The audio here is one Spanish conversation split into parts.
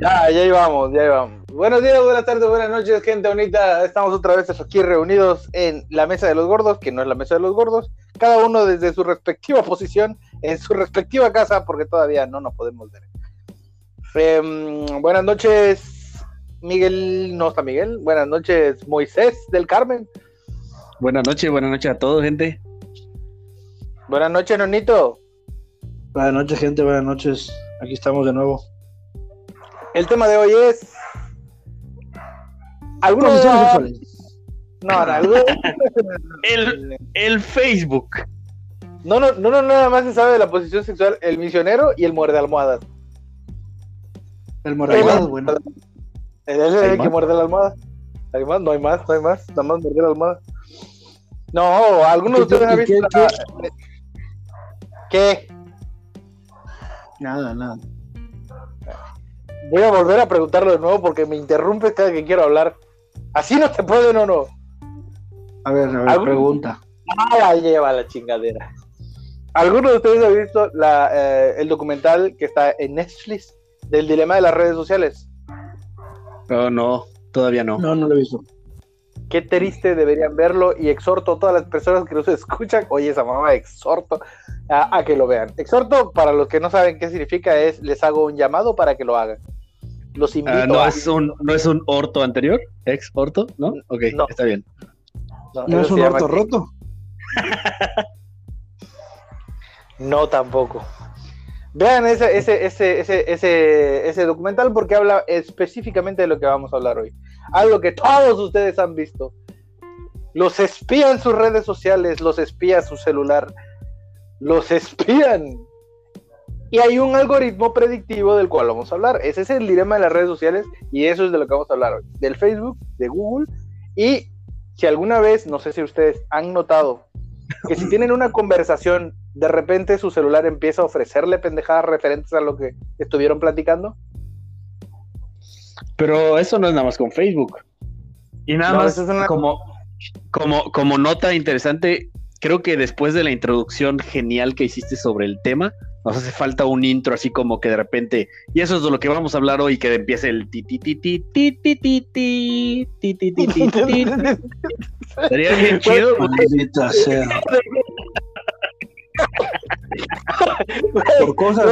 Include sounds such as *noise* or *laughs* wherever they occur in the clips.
Ya, ya íbamos, ya íbamos. Buenos días, buenas tardes, buenas noches, gente bonita. Estamos otra vez aquí reunidos en la mesa de los gordos, que no es la mesa de los gordos, cada uno desde su respectiva posición, en su respectiva casa, porque todavía no nos podemos ver. Em, buenas noches, Miguel, no está Miguel. Buenas noches, Moisés del Carmen. Buenas noches, buenas noches a todos, gente. Buenas noches, Nonito. Buenas noches, gente, buenas noches. Aquí estamos de nuevo. El tema de hoy es. Algunos sexuales. No, no, algunos- El, el Facebook. no, no, no, no, nada más se sabe de la posición sexual el misionero y el muerde almohadas. El morado, Sí, bueno. El, el- el ¿Hay que más? muerde la almohada. ¿Hay más? No hay más, no hay más. Nada más morder la almohada. No, algunos de ¿Qué- ustedes han visto. qué- la- ¿Qué? Nada, nada. Voy a volver a preguntarlo de nuevo porque me interrumpes cada que quiero hablar. Así no te pueden o no. A ver, a ver, ¿Algún- pregunta. Ah, la lleva la chingadera. ¿Alguno de ustedes ha visto la, eh, el documental que está en Netflix del dilema de las redes sociales? Oh, no, todavía no. No, no lo he visto. Qué triste, deberían verlo y exhorto a todas las personas que nos escuchan, oye esa mamá, exhorto a, a que lo vean. Exhorto, para los que no saben qué significa, es les hago un llamado para que lo hagan. Los invito Ah, no, a... es un, ¿No es un orto anterior? ¿Ex orto? ¿No? Ok, No. está bien. No, ¿No es un orto roto? *laughs* No, tampoco. Vean ese, ese, ese, ese, ese, ese documental porque habla específicamente de lo que vamos a hablar hoy. Algo que todos ustedes han visto. Los espían sus redes sociales, los espía su celular, los espían. Y hay un algoritmo predictivo del cual vamos a hablar. Ese es el dilema de las redes sociales y eso es de lo que vamos a hablar hoy. Del Facebook, de Google y si alguna vez, no sé si ustedes han notado, que si tienen una conversación, de repente su celular empieza a ofrecerle pendejadas referentes a lo que estuvieron platicando. Pero eso no es nada más con Facebook. Y nada No, más eso es una- como, como, como nota interesante, creo que después de la introducción genial que hiciste sobre el tema, nos hace falta un intro así como que de repente, y eso es de lo que vamos a hablar hoy, que empiece el ti ti ti ti ti ti ti ti ti ti ti ti ti. Sería bien chido. güey. Maldita sea. Por cosas.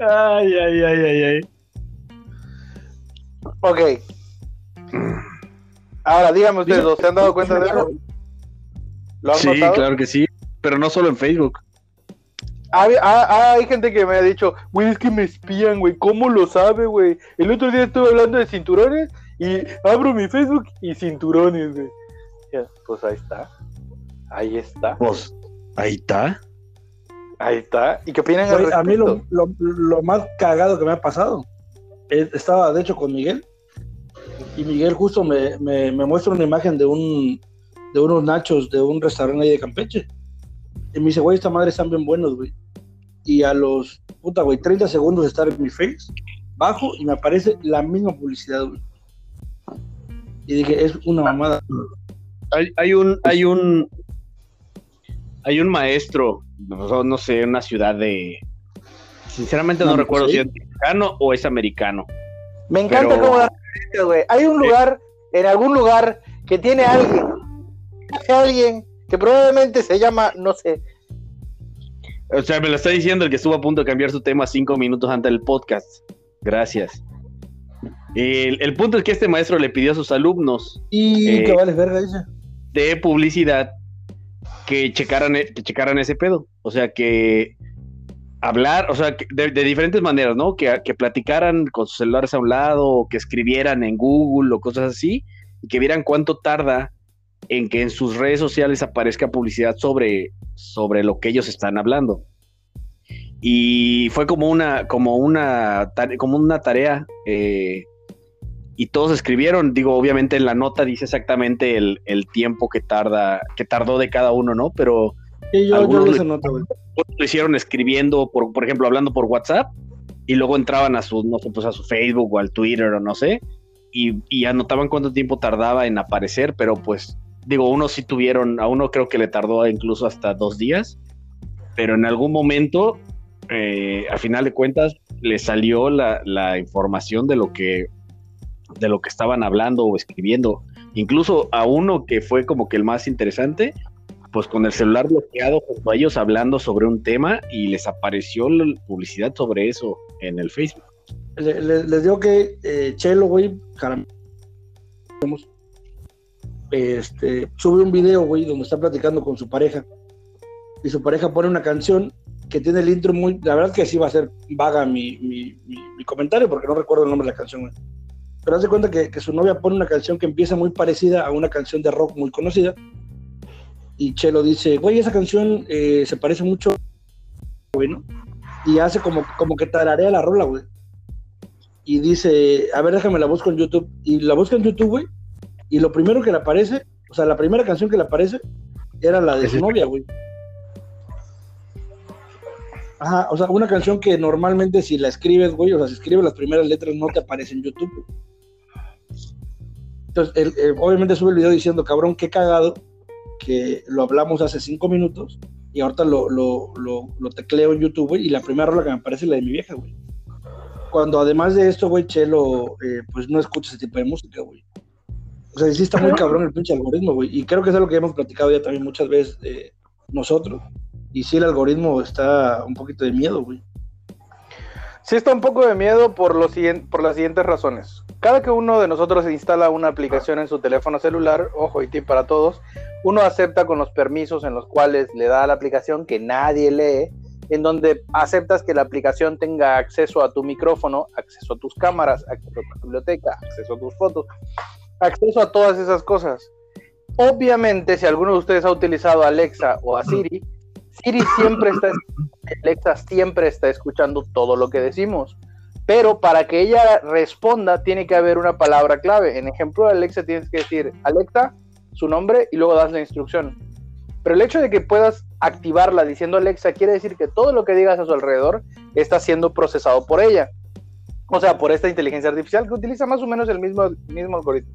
Ay, ay, ay, ay, ay. Ok. Ahora, díganme ustedes, ¿se han dado cuenta de eso? ¿Lo han Sí, notado? claro que sí, pero no solo en Facebook. Hay, hay- hay gente que me ha dicho, güey, es que me espían, güey, ¿cómo lo sabe, güey? El otro día estuve hablando de cinturones y abro mi Facebook y cinturones, güey. Pues ahí está. Ahí está. Pues, ahí está. Ahí está. ¿Y qué opinan al a mí respecto? lo, lo, lo más cagado que me ha pasado, eh, estaba de hecho con Miguel, y Miguel justo me, me, me muestra una imagen de un de unos nachos de un restaurante ahí de Campeche. Y me dice, güey, esta madre están bien buenos, güey. Y a los, puta, güey, 30 segundos de estar en mi face, bajo y me aparece la misma publicidad, güey. Y dije, es una mamada. Hay, hay un, hay un, hay un maestro, no, no sé, en una ciudad de, sinceramente no, No, recuerdo sí. si es mexicano o es americano. Me encanta Pero- cómo güey. Hay un lugar, en algún lugar, que tiene alguien, alguien que probablemente se llama, no sé, O sea, me lo está diciendo el que estuvo a punto de cambiar su tema cinco minutos antes del podcast. Gracias. El, el punto es que este maestro le pidió a sus alumnos Y Eh, que vale verga, dice. de publicidad que checaran, e- que checaran ese pedo. O sea, que hablar, o sea, de, de diferentes maneras, ¿no? Que, platicaran con sus celulares a un lado, o que escribieran en Google o cosas así, y que vieran cuánto tarda en que en sus redes sociales aparezca publicidad sobre, sobre lo que ellos están hablando. Y fue como una, como una, como una tarea. eh, y todos escribieron, digo, obviamente en la nota dice exactamente el, el tiempo que tarda, que tardó de cada uno, ¿no? Pero Sí, yo, algunos güey. lo hicieron escribiendo, por, por ejemplo, hablando por WhatsApp, y luego entraban a su, no sé, pues a su Facebook o al Twitter o no sé, y, y anotaban cuánto tiempo tardaba en aparecer, pero pues, digo, unos sí tuvieron, a uno creo que le tardó incluso hasta dos días, pero en algún momento, eh, a final de cuentas, le salió la, la, información de lo que de lo que estaban hablando o escribiendo. Incluso a uno que fue como que el más interesante, pues con el celular bloqueado junto a ellos hablando sobre un tema y les apareció la publicidad sobre eso en el Facebook. les digo que eh, Chelo, güey, este, sube un video, güey, donde está platicando con su pareja y su pareja pone una canción que tiene el intro muy, la verdad que sí va a ser vaga mi, mi, mi, comentario porque no recuerdo el nombre de la canción, güey. Pero hace cuenta que, que su novia pone una canción que empieza muy parecida a una canción de rock muy conocida y Chelo dice, güey, esa canción eh, se parece mucho, güey, ¿no? Y hace como, como que tararea la rola, güey. Y dice, a ver, déjame la busco en YouTube. Y la busca en YouTube, güey. Y lo primero que le aparece, o sea, la primera canción que le aparece era la de su novia, güey. Ajá, o sea, una canción que normalmente si la escribes, güey, o sea, si escribes las primeras letras no te aparece en YouTube. Entonces, obviamente sube el video diciendo, cabrón, qué cagado que lo hablamos hace cinco minutos y ahorita lo, lo, lo, tecleo en YouTube, güey, y la primera rola que me aparece es la de mi vieja, güey. Cuando además de esto, güey, Chelo, eh, pues no escucha ese tipo de música, güey. O sea, sí está muy cabrón el pinche algoritmo, güey. Y creo que es algo que hemos platicado ya también muchas veces eh, nosotros. Y sí, el algoritmo está un poquito de miedo, güey. Sí está un poco de miedo por, lo por las siguientes razones. Cada que uno de nosotros instala una aplicación en su teléfono celular, ojo y tip para todos, uno acepta con los permisos en los cuales le da la aplicación que nadie lee, en donde aceptas que la aplicación tenga acceso a tu micrófono, acceso a tus cámaras, acceso a tu biblioteca, acceso a tus fotos, acceso a todas esas cosas. Obviamente, si alguno de ustedes ha utilizado Alexa o a Siri, Siri siempre está, Alexa siempre está escuchando todo lo que decimos. Pero para que ella responda, tiene que haber una palabra clave. En ejemplo Alexa, tienes que decir Alexa, su nombre y luego das la instrucción. Pero el hecho de que puedas activarla diciendo Alexa quiere decir que todo lo que digas a su alrededor está siendo procesado por ella. O sea, por esta inteligencia artificial que utiliza más o menos el mismo, mismo algoritmo.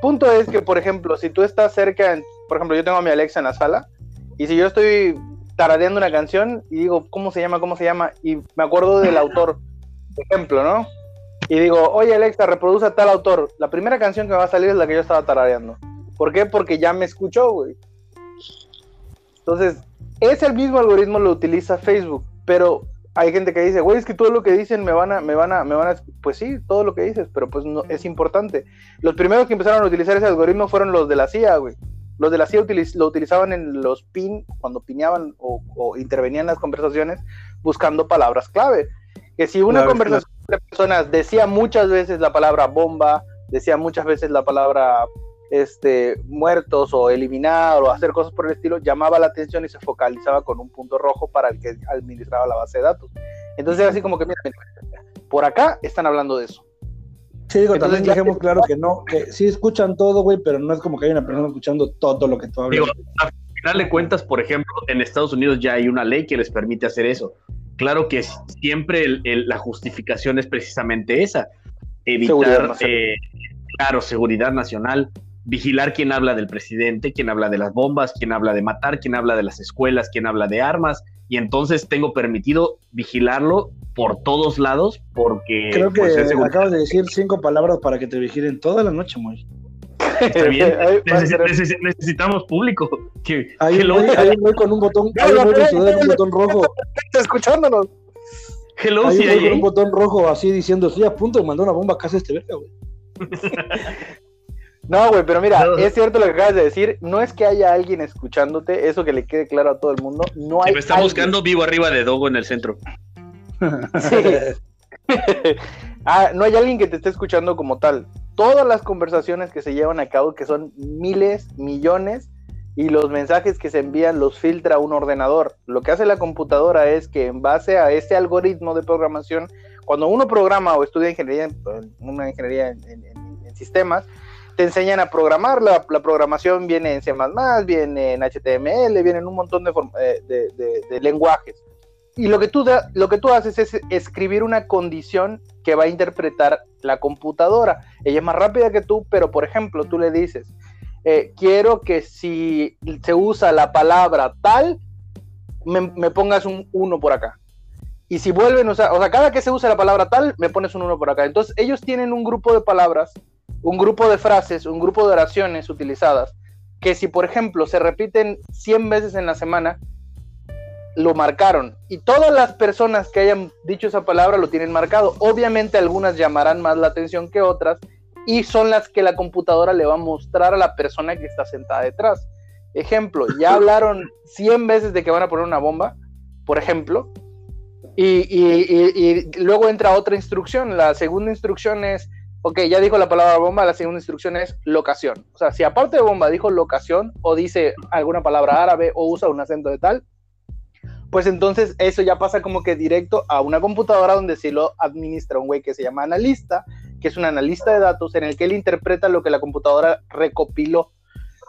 Punto es que, por ejemplo, si tú estás cerca, por ejemplo, yo tengo a mi Alexa en la sala y si yo estoy taradeando una canción y digo, ¿cómo se llama? ¿Cómo se llama? Y me acuerdo del autor, por ejemplo, ¿no? Y digo, oye Alexa, reproduce a tal autor. La primera canción que me va a salir es la que yo estaba tarareando. ¿Por qué? Porque ya me escuchó, güey. Entonces, ese mismo algoritmo lo utiliza Facebook, pero hay gente que dice, güey, es que todo lo que dicen me van a, me van a, me van a, pues sí, todo lo que dices, pero pues no, es importante. Los primeros que empezaron a utilizar ese algoritmo fueron los de la CIA, güey. Los de la CIA lo utilizaban en los pin, cuando piñaban o, intervenían en las conversaciones buscando palabras clave. Que si una conversación de personas decía muchas veces la palabra bomba, decía muchas veces la palabra este, muertos o eliminar o hacer cosas por el estilo, llamaba la atención y se focalizaba con un punto rojo para el que administraba la base de datos. Entonces, así como que, mira, por acá están hablando de eso. Sí, digo, también dejemos claro que no, que sí escuchan todo, güey, pero no es como que hay una persona escuchando todo lo que tú hablas. Digo, al final de cuentas, por ejemplo, en Estados Unidos ya hay una ley que les permite hacer eso. Claro que siempre la justificación es precisamente esa, evitar, eh, claro, seguridad nacional, vigilar quién habla del presidente, quién habla de las bombas, quién habla de matar, quién habla de las escuelas, quién habla de armas, y entonces tengo permitido vigilarlo por todos lados porque... Creo que pues, acabas de decir cinco palabras para que te vigilen toda la noche, muy. Está bien. *laughs* necesitamos público. *laughs* ahí, voy, con un botón, ahí voy con un botón rojo. Está escuchándonos. Hello, ahí voy con un botón rojo así diciendo, estoy a punto de mandar una bomba a casa este verga, güey. *laughs* No, güey, pero mira, es cierto lo que acabas de decir. No es que haya alguien escuchándote, eso que le quede claro a todo el mundo. No hay. me está buscando vivo arriba de Dogo en el centro. Sí. *laughs* ah, no hay alguien que te esté escuchando como tal. Todas las conversaciones que se llevan a cabo, que son miles, millones, y los mensajes que se envían los filtra un ordenador. Lo que hace la computadora es que en base a ese algoritmo de programación, cuando uno programa o estudia ingeniería, una ingeniería en sistemas, te enseñan a programar, la, programación viene en C++, viene en HTML, viene en un montón eh, de, lenguajes. Y lo que, tú lo que tú haces es escribir una condición que va a interpretar la computadora. Ella es más rápida que tú, pero por ejemplo, tú le dices, eh, quiero que si se usa la palabra tal, me, pongas un 1 por acá. Y si vuelven, o sea, o sea, cada que se usa la palabra tal, me pones un 1 por acá. Entonces ellos tienen un grupo de palabras, un grupo de frases, un grupo de oraciones utilizadas, que si por ejemplo se repiten 100 veces en la semana, lo marcaron. Y todas las personas que hayan dicho esa palabra lo tienen marcado. Obviamente algunas llamarán más la atención que otras y son las que la computadora le va a mostrar a la persona que está sentada detrás. Ejemplo, ya *laughs* hablaron 100 veces de que van a poner una bomba, por ejemplo, y, luego entra otra instrucción. La segunda instrucción es, ok, ya dijo la palabra bomba, la segunda instrucción es locación. O sea, si aparte de bomba dijo locación o dice alguna palabra árabe o usa un acento de tal, pues entonces eso ya pasa como que directo a una computadora donde se lo administra un güey que se llama analista, que es un analista de datos en el que él interpreta lo que la computadora recopiló.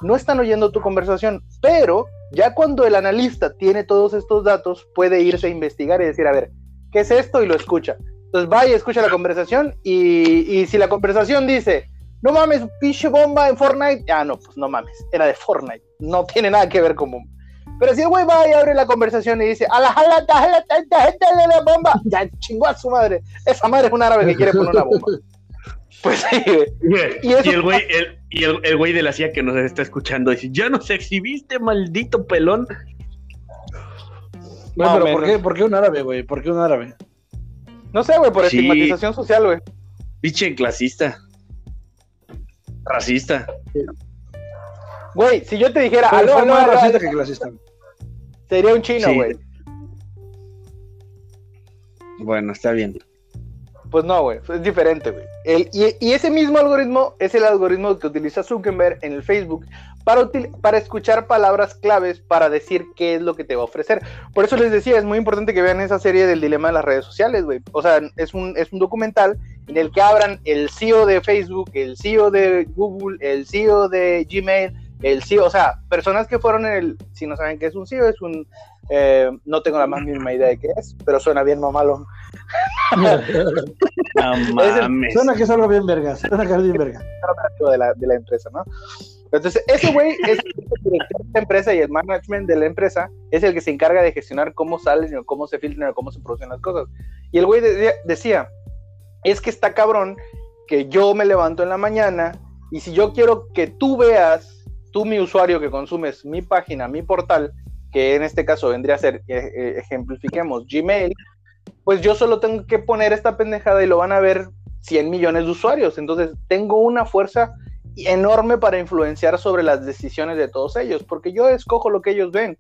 No están oyendo tu conversación, pero ya cuando el analista tiene todos estos datos, puede irse a investigar y decir, a ver, ¿qué es esto? Y lo escucha. Entonces va y escucha la conversación y, y si la conversación dice, no mames, pinche bomba en Fortnite, ah, no, pues no mames, era de Fortnite, no tiene nada que ver con bomba. Pero si el güey va y abre la conversación y dice, a la jala, jala, gente de la bomba, *laughs* ya chingó a su madre. Esa madre es un árabe que quiere poner una bomba. *laughs* Pues sí, Y, el güey, el, y el, güey de la CIA que nos está escuchando dice, ya nos exhibiste, maldito pelón. No, pero ¿por qué, ¿por qué, un árabe, güey? ¿Por qué un árabe? No sé, güey, por estigmatización social, güey. Pinche clasista. Racista. Güey, si yo te dijera, aló, más racista que clasista. Sería un chino, güey. Bueno, está bien. Pues no, güey, es diferente, güey. Y, y, ese mismo algoritmo es el algoritmo que utiliza Zuckerberg en el Facebook para, para escuchar palabras claves para decir qué es lo que te va a ofrecer. Por eso les decía, es muy importante que vean esa serie del dilema de las redes sociales, güey. O sea, es un, es un documental en el que abran el CEO de Facebook, el CEO de Google, el CEO de Gmail, el CEO, o sea, personas que fueron en el, si no saben qué es un CEO, es un, eh, no tengo la más mínima idea de qué es, pero suena bien mamalo. *laughs* Suena que es algo bien verga, suena que es bien verga. De la, de la empresa, ¿no? Entonces, ese güey es el director de la empresa y el management de la empresa es el que se encarga de gestionar cómo salen, o cómo se filtran, o cómo se producen las cosas. Y el güey decía, es que está cabrón que yo me levanto en la mañana y si yo quiero que tú veas tú, mi usuario que consumes mi página, mi portal, que en este caso vendría a ser, eh, eh, ejemplifiquemos, Gmail, pues yo solo tengo que poner esta pendejada y lo van a ver 100 millones de usuarios. Entonces tengo una fuerza enorme para influenciar sobre las decisiones de todos ellos, porque yo escojo lo que ellos ven.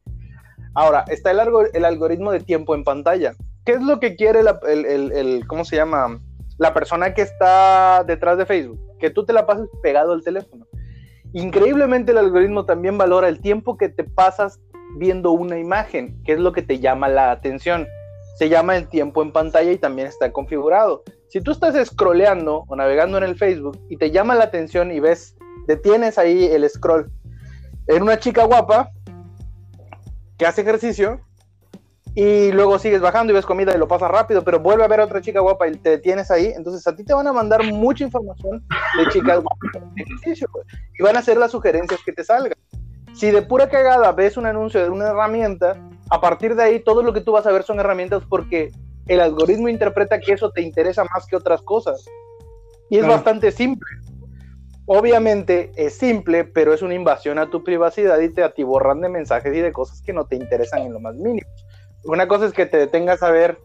Ahora, está el, el algoritmo de tiempo en pantalla. ¿Qué es lo que quiere el, el, ¿cómo se llama? La persona que está detrás de Facebook. Que tú te la pases pegado al teléfono. Increíblemente el algoritmo también valora el tiempo que te pasas viendo una imagen, que es lo que te llama la atención. Se llama el tiempo en pantalla y también está configurado. Si tú estás scrolleando o navegando en el Facebook y te llama la atención y ves, detienes ahí el scroll en una chica guapa que hace ejercicio y luego sigues bajando y ves comida y lo pasas rápido, pero vuelve a ver a otra chica guapa y te detienes ahí, entonces a ti te van a mandar mucha información de chicas guapas y van a hacer las sugerencias que te salgan. Si de pura cagada ves un anuncio de una herramienta, a partir de ahí todo lo que tú vas a ver son herramientas porque el algoritmo interpreta que eso te interesa más que otras cosas. Y es bastante simple. Obviamente es simple, pero es una invasión a tu privacidad y te atiborran de mensajes y de cosas que no te interesan en lo más mínimo una cosa es que te detengas a ver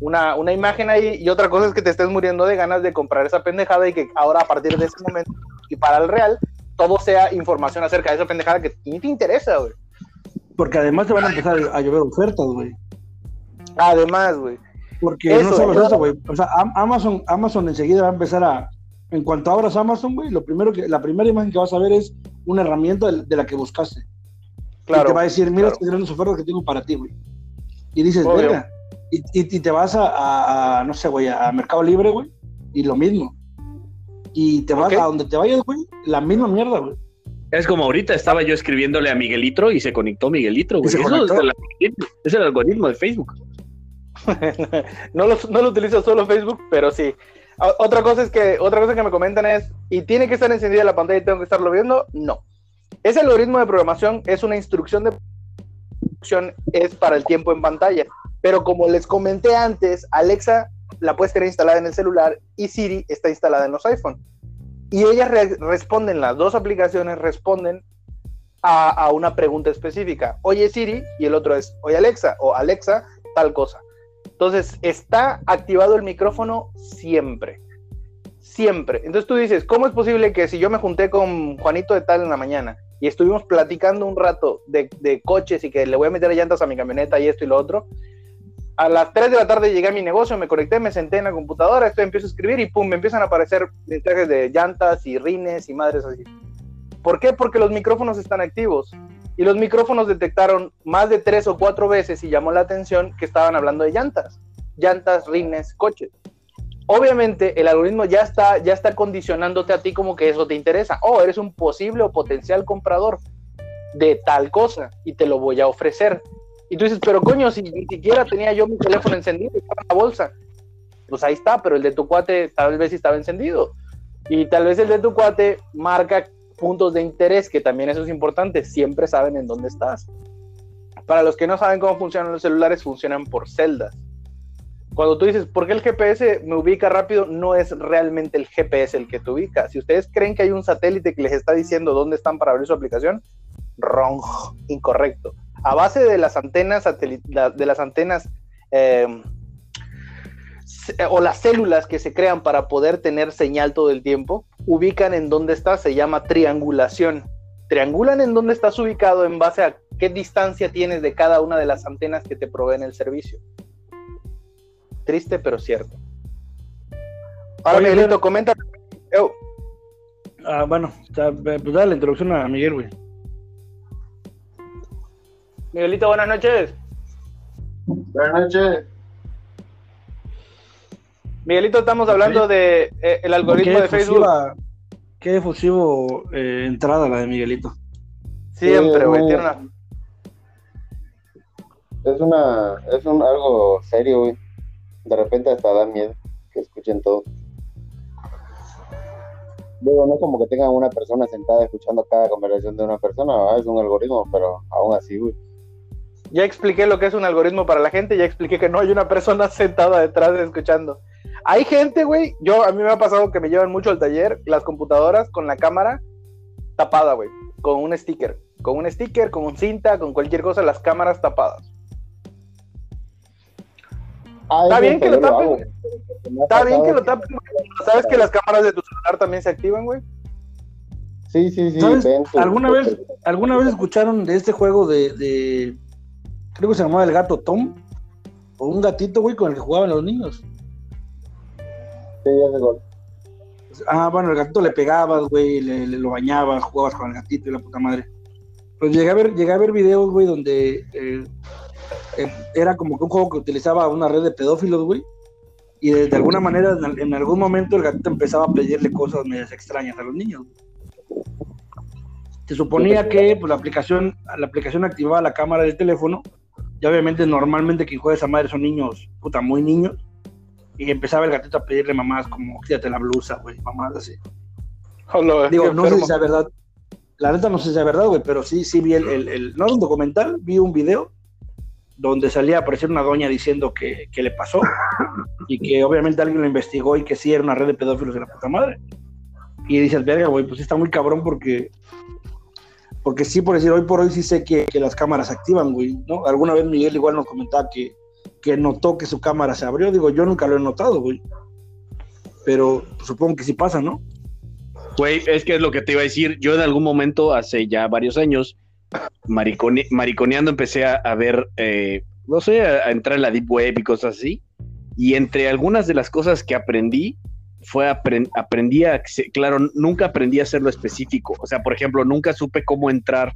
una, imagen ahí y otra cosa es que te estés muriendo de ganas de comprar esa pendejada y que ahora a partir de ese momento y para el real todo sea información acerca de esa pendejada que ni te interesa, güey. Porque además te van a empezar a llover ofertas, güey. Además, güey. Porque no solo eso, güey. O sea, Amazon, Amazon enseguida va a empezar a. En cuanto abras Amazon, güey, lo primero que, la primera imagen que vas a ver es una herramienta de, la que buscaste. Claro. Y te va a decir, mira estas grandes ofertas que tengo para ti, güey. Y dices, venga, y, y, te vas a, no sé, güey, a Mercado Libre, güey, y lo mismo. Y te vas a donde te vayas, güey, la misma mierda, güey. Es como ahorita estaba yo escribiéndole a Miguelitro y se conectó Miguelitro, güey. Eso es, el, es el algoritmo de Facebook. *laughs* no, lo, no lo utilizo solo Facebook, pero sí. Otra cosa es que, otra cosa que me comentan es, ¿y tiene que estar encendida la pantalla y tengo que estarlo viendo? No. Ese algoritmo de programación es una instrucción de opción es para el tiempo en pantalla. Pero como les comenté antes, Alexa la puedes tener instalada en el celular y Siri está instalada en los iPhone. Y ellas responden, las dos aplicaciones responden a, a, una pregunta específica. Oye Siri y el otro es, oye Alexa o Alexa, tal cosa. Entonces, está activado el micrófono siempre. Siempre. Entonces tú dices, ¿cómo es posible que si yo me junté con Juanito de tal en la mañana y estuvimos platicando un rato de, coches y que le voy a meter llantas a mi camioneta y esto y lo otro, a las 3 de la tarde llegué a mi negocio, me conecté, me senté en la computadora, esto empiezo a escribir y pum, me empiezan a aparecer mensajes de llantas y rines y madres así. ¿Por qué? Porque los micrófonos están activos y los micrófonos detectaron más de tres o cuatro veces y llamó la atención que estaban hablando de llantas, llantas, rines, coches. Obviamente el algoritmo ya está, ya está condicionándote a ti como que eso te interesa. Oh, eres un posible o potencial comprador de tal cosa y te lo voy a ofrecer. Y tú dices, pero coño, si ni siquiera tenía yo mi teléfono encendido, estaba en la bolsa. Pues ahí está, pero el de tu cuate tal vez estaba encendido. Y tal vez el de tu cuate marca puntos de interés, que también eso es importante, siempre saben en dónde estás. Para los que no saben cómo funcionan los celulares, funcionan por celdas. Cuando tú dices, ¿por qué el GPS me ubica rápido? No es realmente el GPS el que te ubica. Si ustedes creen que hay un satélite que les está diciendo dónde están para abrir su aplicación, wrong, incorrecto a base de las antenas de las antenas em, o las células que se crean para poder tener señal todo el tiempo, ubican en dónde estás, se llama triangulación. Triangulan en dónde estás ubicado en base a qué distancia tienes de cada una de las antenas que te proveen el servicio. Triste, pero cierto. Ahora, Miguelito, comenta. Ah, bueno, pues dale la introducción a Miguel, güey. Miguelito, buenas noches. Buenas noches. Miguelito, estamos hablando de eh, el algoritmo de Facebook. Qué efusivo eh, entrada la de Miguelito. Siempre, güey. tiene una... Es una, es un algo serio, güey. De repente hasta da miedo que escuchen todo. Digo, no es como que tengan una persona sentada escuchando cada conversación de una persona, es un algoritmo, pero aún así, güey. Ya expliqué lo que es un algoritmo para la gente, ya expliqué que no hay una persona *laughs* sentada detrás de escuchando. Hay gente, güey, yo a mí me ha pasado que me llevan mucho al taller las computadoras con la cámara tapada, güey, con un sticker, con un sticker, con un cinta, con cualquier cosa, las cámaras tapadas. Está bien que lo tapen. Está bien que lo tapen. ¿Sabes que las cámaras de tu celular también se activan, güey? Sí, sí, sí. ¿Alguna, vez, ¿Alguna vez escucharon de este juego de creo que se llamaba el gato Tom, o un gatito, güey, con el que jugaban los niños. Gol. Ah, bueno, el gatito le pegabas, güey, le, lo bañabas, jugabas con el gatito y la puta madre. Pues llegué a ver, llegué a ver videos, güey, donde eh, eh, era como que un juego que utilizaba una red de pedófilos, güey. Y de, alguna manera, en, algún momento, el gatito empezaba a pedirle cosas medias extrañas a los niños. Se suponía que pues, la aplicación, la aplicación activaba la cámara del teléfono y obviamente normalmente quien juega esa madre son niños, puta, muy niños. Y empezaba el gatito a pedirle mamás como, quítate la blusa, güey, mamás así. Digo, no sé si sea verdad. La neta no sé si sea verdad, güey, pero sí, sí vi el, el, no era un documental, vi un video donde salía a aparecer una doña diciendo que, que, le pasó y que obviamente alguien lo investigó y que sí era una red de pedófilos de la puta madre. Y dices, verga, güey, pues está muy cabrón porque porque sí, por decir, hoy por hoy sí sé que, las cámaras activan, güey, ¿no? Alguna vez Miguel igual nos comentaba que, que notó que su cámara se abrió. Digo, yo nunca lo he notado, güey. Pero supongo que sí pasa, ¿no? Güey, es que es lo que te iba a decir. Yo en algún momento, hace ya varios años, mariconeando, empecé a, ver, eh, no sé, a, entrar en la Deep Web y cosas así. Y entre algunas de las cosas que aprendí, fue aprendí a, claro, nunca aprendí a hacerlo específico. O sea, por ejemplo, nunca supe cómo entrar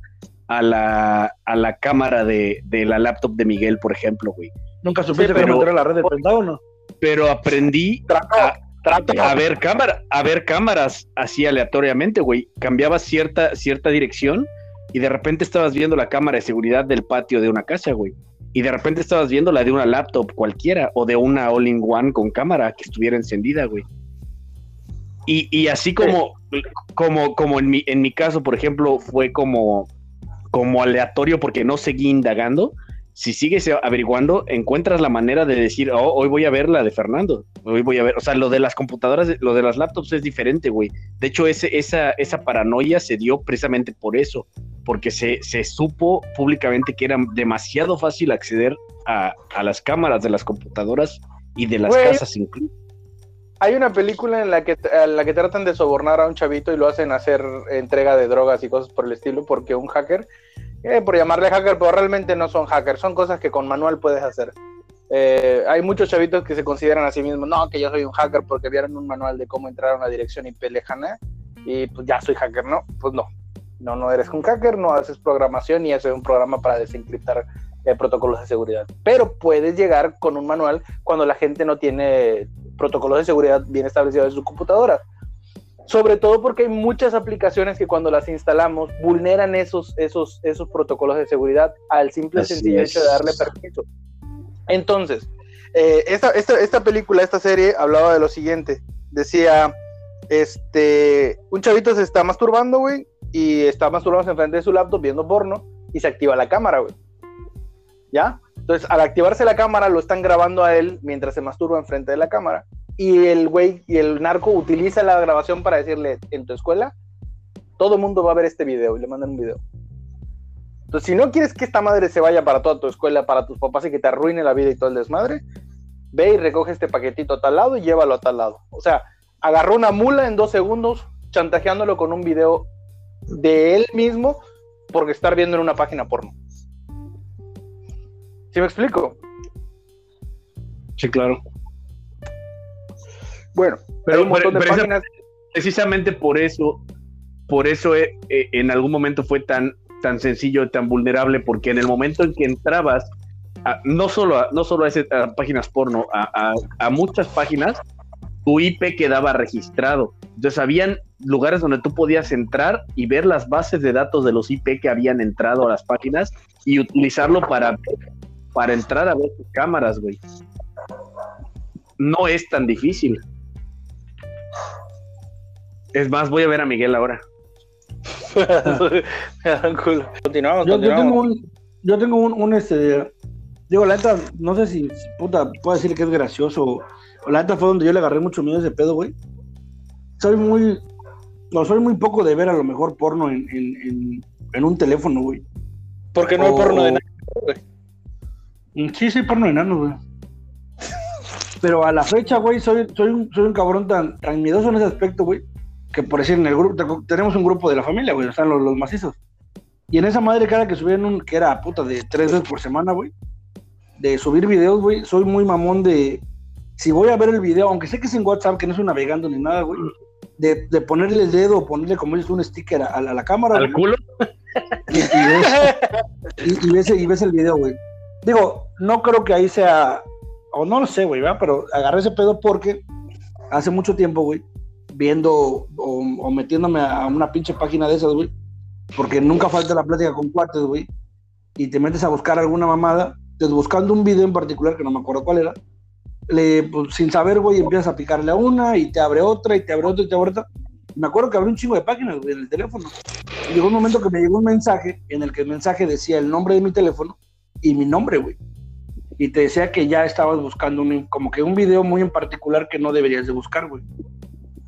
a la, a la cámara de, de la laptop de Miguel, por ejemplo, güey. Nunca supe cómo entrar a la red de Pentágono. Pero aprendí a, a, ver cámara, a ver cámaras así aleatoriamente, güey. Cambiaba cierta, cierta dirección y de repente estabas viendo la cámara de seguridad del patio de una casa, güey. Y de repente estabas viendo la de una laptop cualquiera o de una all-in-one con cámara que estuviera encendida, güey. Y, así como, como, como en, mi, en mi caso, por ejemplo, fue como como aleatorio porque no seguí indagando, si sigues averiguando, encuentras la manera de decir, oh, hoy voy a ver la de Fernando, hoy voy a ver, o sea, lo de las computadoras, lo de las laptops es diferente, güey. De hecho, ese, esa, esa paranoia se dio precisamente por eso, porque se, se supo públicamente que era demasiado fácil acceder a, a las cámaras de las computadoras y de las casas incluso. Hay una película en la que en la que tratan de sobornar a un chavito y lo hacen hacer entrega de drogas y cosas por el estilo porque un hacker, eh, por llamarle hacker, pero realmente no son hackers, son cosas que con manual puedes hacer. Eh, hay muchos chavitos que se consideran a sí mismos, no, que yo soy un hacker porque vieron un manual de cómo entrar a una dirección IP lejana y pues ya soy hacker, ¿no? Pues no, no, no eres un hacker, no haces programación y haces un programa para desencriptar eh, protocolos de seguridad. Pero puedes llegar con un manual cuando la gente no tiene protocolos de seguridad bien establecidos en su computadora. Sobre todo porque hay muchas aplicaciones que cuando las instalamos vulneran esos, esos, esos protocolos de seguridad al simple Así sencillo es. hecho de darle permiso. Entonces, eh, esta, esta, esta película, esta serie, hablaba de lo siguiente. Decía, este, un chavito se está masturbando, güey, y está masturbándose enfrente de su laptop viendo porno y se activa la cámara, güey. ¿Ya? Entonces, al activarse la cámara, lo están grabando a él mientras se masturba enfrente de la cámara. Y el güey y el narco utiliza la grabación para decirle, en tu escuela, todo el mundo va a ver este video y le mandan un video. Entonces, si no quieres que esta madre se vaya para toda tu escuela, para tus papás y que te arruine la vida y todo el desmadre, ve y recoge este paquetito a tal lado y llévalo a tal lado. O sea, agarró una mula en dos segundos, chantajeándolo con un video de él mismo porque estar viendo en una página porno. ¿Sí me explico? Sí, claro. Bueno, Pero- hay un montón de pero páginas. precisamente por eso, por eso eh, eh, en algún momento fue tan, tan sencillo, tan vulnerable, porque en el momento en que entrabas, a- no solo a, no solo a, ese- a páginas porno, a muchas páginas, tu IP quedaba registrado. Entonces habían lugares donde tú podías entrar y ver las bases de datos de los IP que habían entrado a las páginas y utilizarlo para, para entrar a ver tus cámaras, güey. No es tan difícil. Es más, voy a ver a Miguel ahora. Me dan culo. Continuamos, Yo, yo continuamos. tengo un, yo tengo un, un, este, digo, la neta, no sé si, si, puta, puedo decir que es gracioso, o la neta fue donde yo le agarré mucho miedo a ese pedo, güey. Soy muy, no, soy muy poco de ver a lo mejor porno en, en, en, en un teléfono, güey. Porque no hay O- porno de nada. Mm, Sí, soy porno de enanos, güey. Pero a la fecha, güey, soy, soy, un, soy un cabrón tan, tan miedoso en ese aspecto, güey, que por decir, en el grupo, te- tenemos un grupo de la familia, güey, están los, los macizos. Y en esa madre cara que subían un, que era puta de tres veces por semana, güey, de subir videos, güey, soy muy mamón de, si voy a ver el video, aunque sé que es en WhatsApp, que no estoy navegando ni nada, güey, de, de ponerle el dedo o ponerle, como dices, un sticker a, a la, a la cámara, ¿Al güey, culo? y, y ves, y- y ves- y ves el video, güey. Digo, no creo que ahí sea, o no lo sé, güey, ¿verdad? pero agarré ese pedo porque hace mucho tiempo, güey, viendo o, o metiéndome a una pinche página de esas, güey, porque nunca falta la plática con cuates, güey, y te metes a buscar alguna mamada, entonces buscando un video en particular, que no me acuerdo cuál era, le, pues, sin saber, güey, empiezas a picarle a una y te abre otra y te abre otra y te abre otra. Me acuerdo que abrí un chingo de páginas, güey, en el teléfono. Y llegó un momento que me llegó un mensaje en el que el mensaje decía el nombre de mi teléfono y mi nombre, güey. Y te decía que ya estabas buscando un, como que un video muy en particular que no deberías de buscar, güey.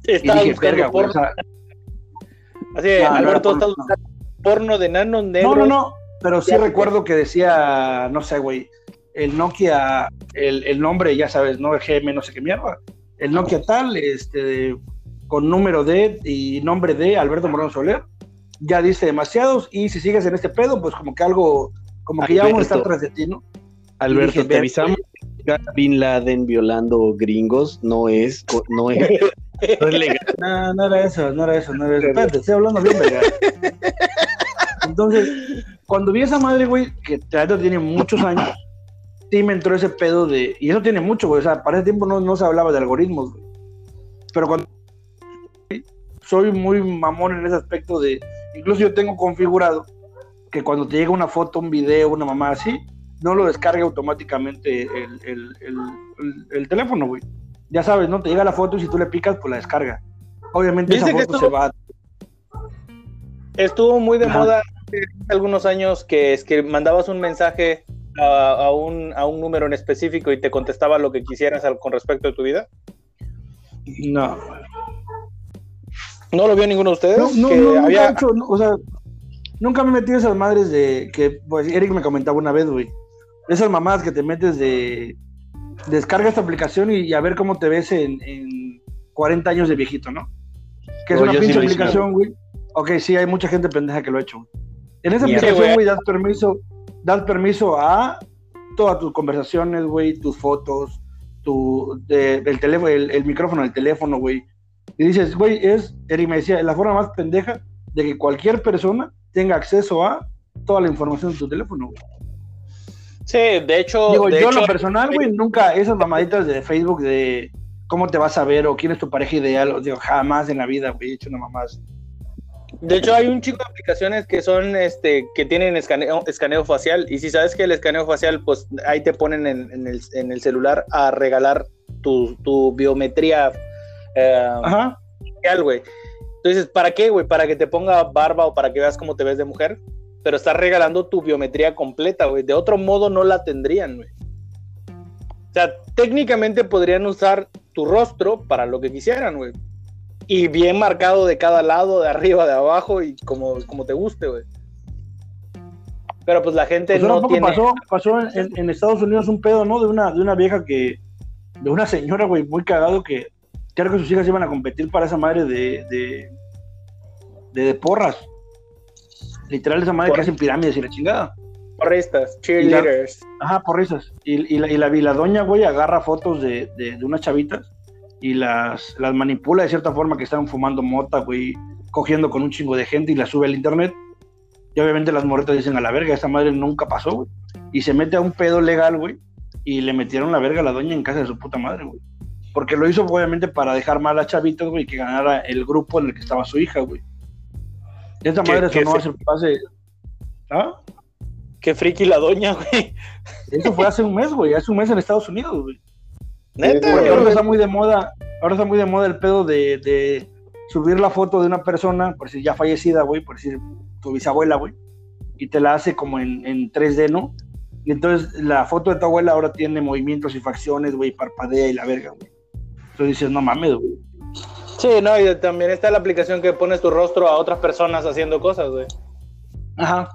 Y Estaba dije, buscando verga, güey, porno. o sea, *laughs* Así No, no Alberto, era porno, estás buscando porno de nanos negros. No, no, no, pero sí recuerdo que decía, no sé, güey, el Nokia, el, el nombre, ya sabes, no el GM, no sé qué mierda, el Nokia tal, este, con número de y nombre de Alberto Moreno Soler, ya dice demasiados, y si sigues en este pedo, pues como que algo, como que ya vamos a estar tras de ti, ¿no? Alberto, dije, te "Ver, avisamos que a Bin Laden violando gringos no es, no es, *laughs* no es legal. No, no era eso, no era eso, no era eso. Espérate, estoy hablando bien, verga. Entonces, cuando vi esa madre, güey, que neta tiene muchos años, sí me entró ese pedo de. Y eso tiene mucho, güey. O sea, para ese tiempo no, no se hablaba de algoritmos, güey. Pero cuando. Soy muy mamón en ese aspecto de. Incluso yo tengo configurado que cuando te llega una foto, un video, una mamá así, no lo descargue automáticamente el, el, el, el- el teléfono, güey. Ya sabes, ¿no? Te llega la foto y si tú le picas, pues la descarga. Obviamente esa ¿Viste que foto esto- se va. Estuvo muy de Ajá. moda algunos años que es que mandabas un mensaje a, a un, a un número en específico y te contestaba lo que quisieras al- con respecto a tu vida? No. ¿No lo vio ninguno de ustedes? No, no, Que no, había- no, o sea, nunca me he metido esas madres de que, pues Eric me comentaba una vez, güey. Esas mamadas que te metes de descarga esta aplicación y, y a ver cómo te ves en, en 40 años de viejito, ¿no? Que es No, una sí pinche hice, aplicación, güey. Ok, sí, hay mucha gente pendeja que lo ha hecho. En esa Mierda, aplicación, güey. güey, das permiso, das permiso a todas tus conversaciones, güey, tus fotos, tu, de- el teléfono, el, el micrófono del teléfono, güey. Y dices, güey, es, Eric me decía, la forma más pendeja de que cualquier persona tenga acceso a toda la información de tu teléfono, güey. Sí, de hecho, Digo, de yo hecho, lo personal, güey, nunca esas mamaditas de Facebook de cómo te vas a ver o quién es tu pareja ideal, o digo, jamás en la vida, güey, he hecho una mamá así. de hecho hay un chico de aplicaciones que son, este, que tienen escaneo, escaneo facial y si sabes que el escaneo facial, pues ahí te ponen en, en el, en el celular a regalar tu, tu biometría eh, Ajá. facial, güey. Entonces, ¿para qué, güey? Para que te ponga barba o para que veas cómo te ves de mujer, pero estás regalando tu biometría completa, güey. De otro modo no la tendrían, güey. O sea, técnicamente podrían usar tu rostro para lo que quisieran, güey. Y bien marcado de cada lado, de arriba, de abajo y como, como te guste, güey. Pero pues la gente Pues no tiene... pasó, pasó en, Estados Unidos un pedo, ¿no? De una, de una vieja que, de una señora, güey, muy cagado que creo que sus hijas iban a competir para esa madre de, de, de, de porras. Literal, esa madre que hacen pirámides y la chingada. Porristas, cheerleaders. Ajá, porrisas. Y, y la, y, la, y la doña, güey, agarra fotos de, de, de unas chavitas y las, las manipula de cierta forma que están fumando mota, güey, cogiendo con un chingo de gente y las sube al internet. Y obviamente las morretas dicen a la verga, esta madre nunca pasó, güey. Y se mete a un pedo legal, güey. Y le metieron la verga a la doña en casa de su puta madre, güey. Porque lo hizo obviamente para dejar mal a chavitos, güey, que ganara el grupo en el que estaba su hija, güey. ¿Qué- madre sonó hace, hace- ¿Ah? Qué friki la doña, güey. Eso fue hace un mes, güey. Hace un mes en Estados Unidos, güey. Neta, Porque güey. ahora está muy de moda, ahora está muy de moda el pedo de, de subir la foto de una persona, por decir ya fallecida, güey, por decir tu bisabuela, güey, y te la hace como en, en 3D, ¿no? Y entonces la foto de tu abuela ahora tiene movimientos y facciones, güey, parpadea y la verga, güey. Entonces dices, no mames, güey. Sí, no, y también está la aplicación que pones tu rostro a otras personas haciendo cosas, güey. Ajá.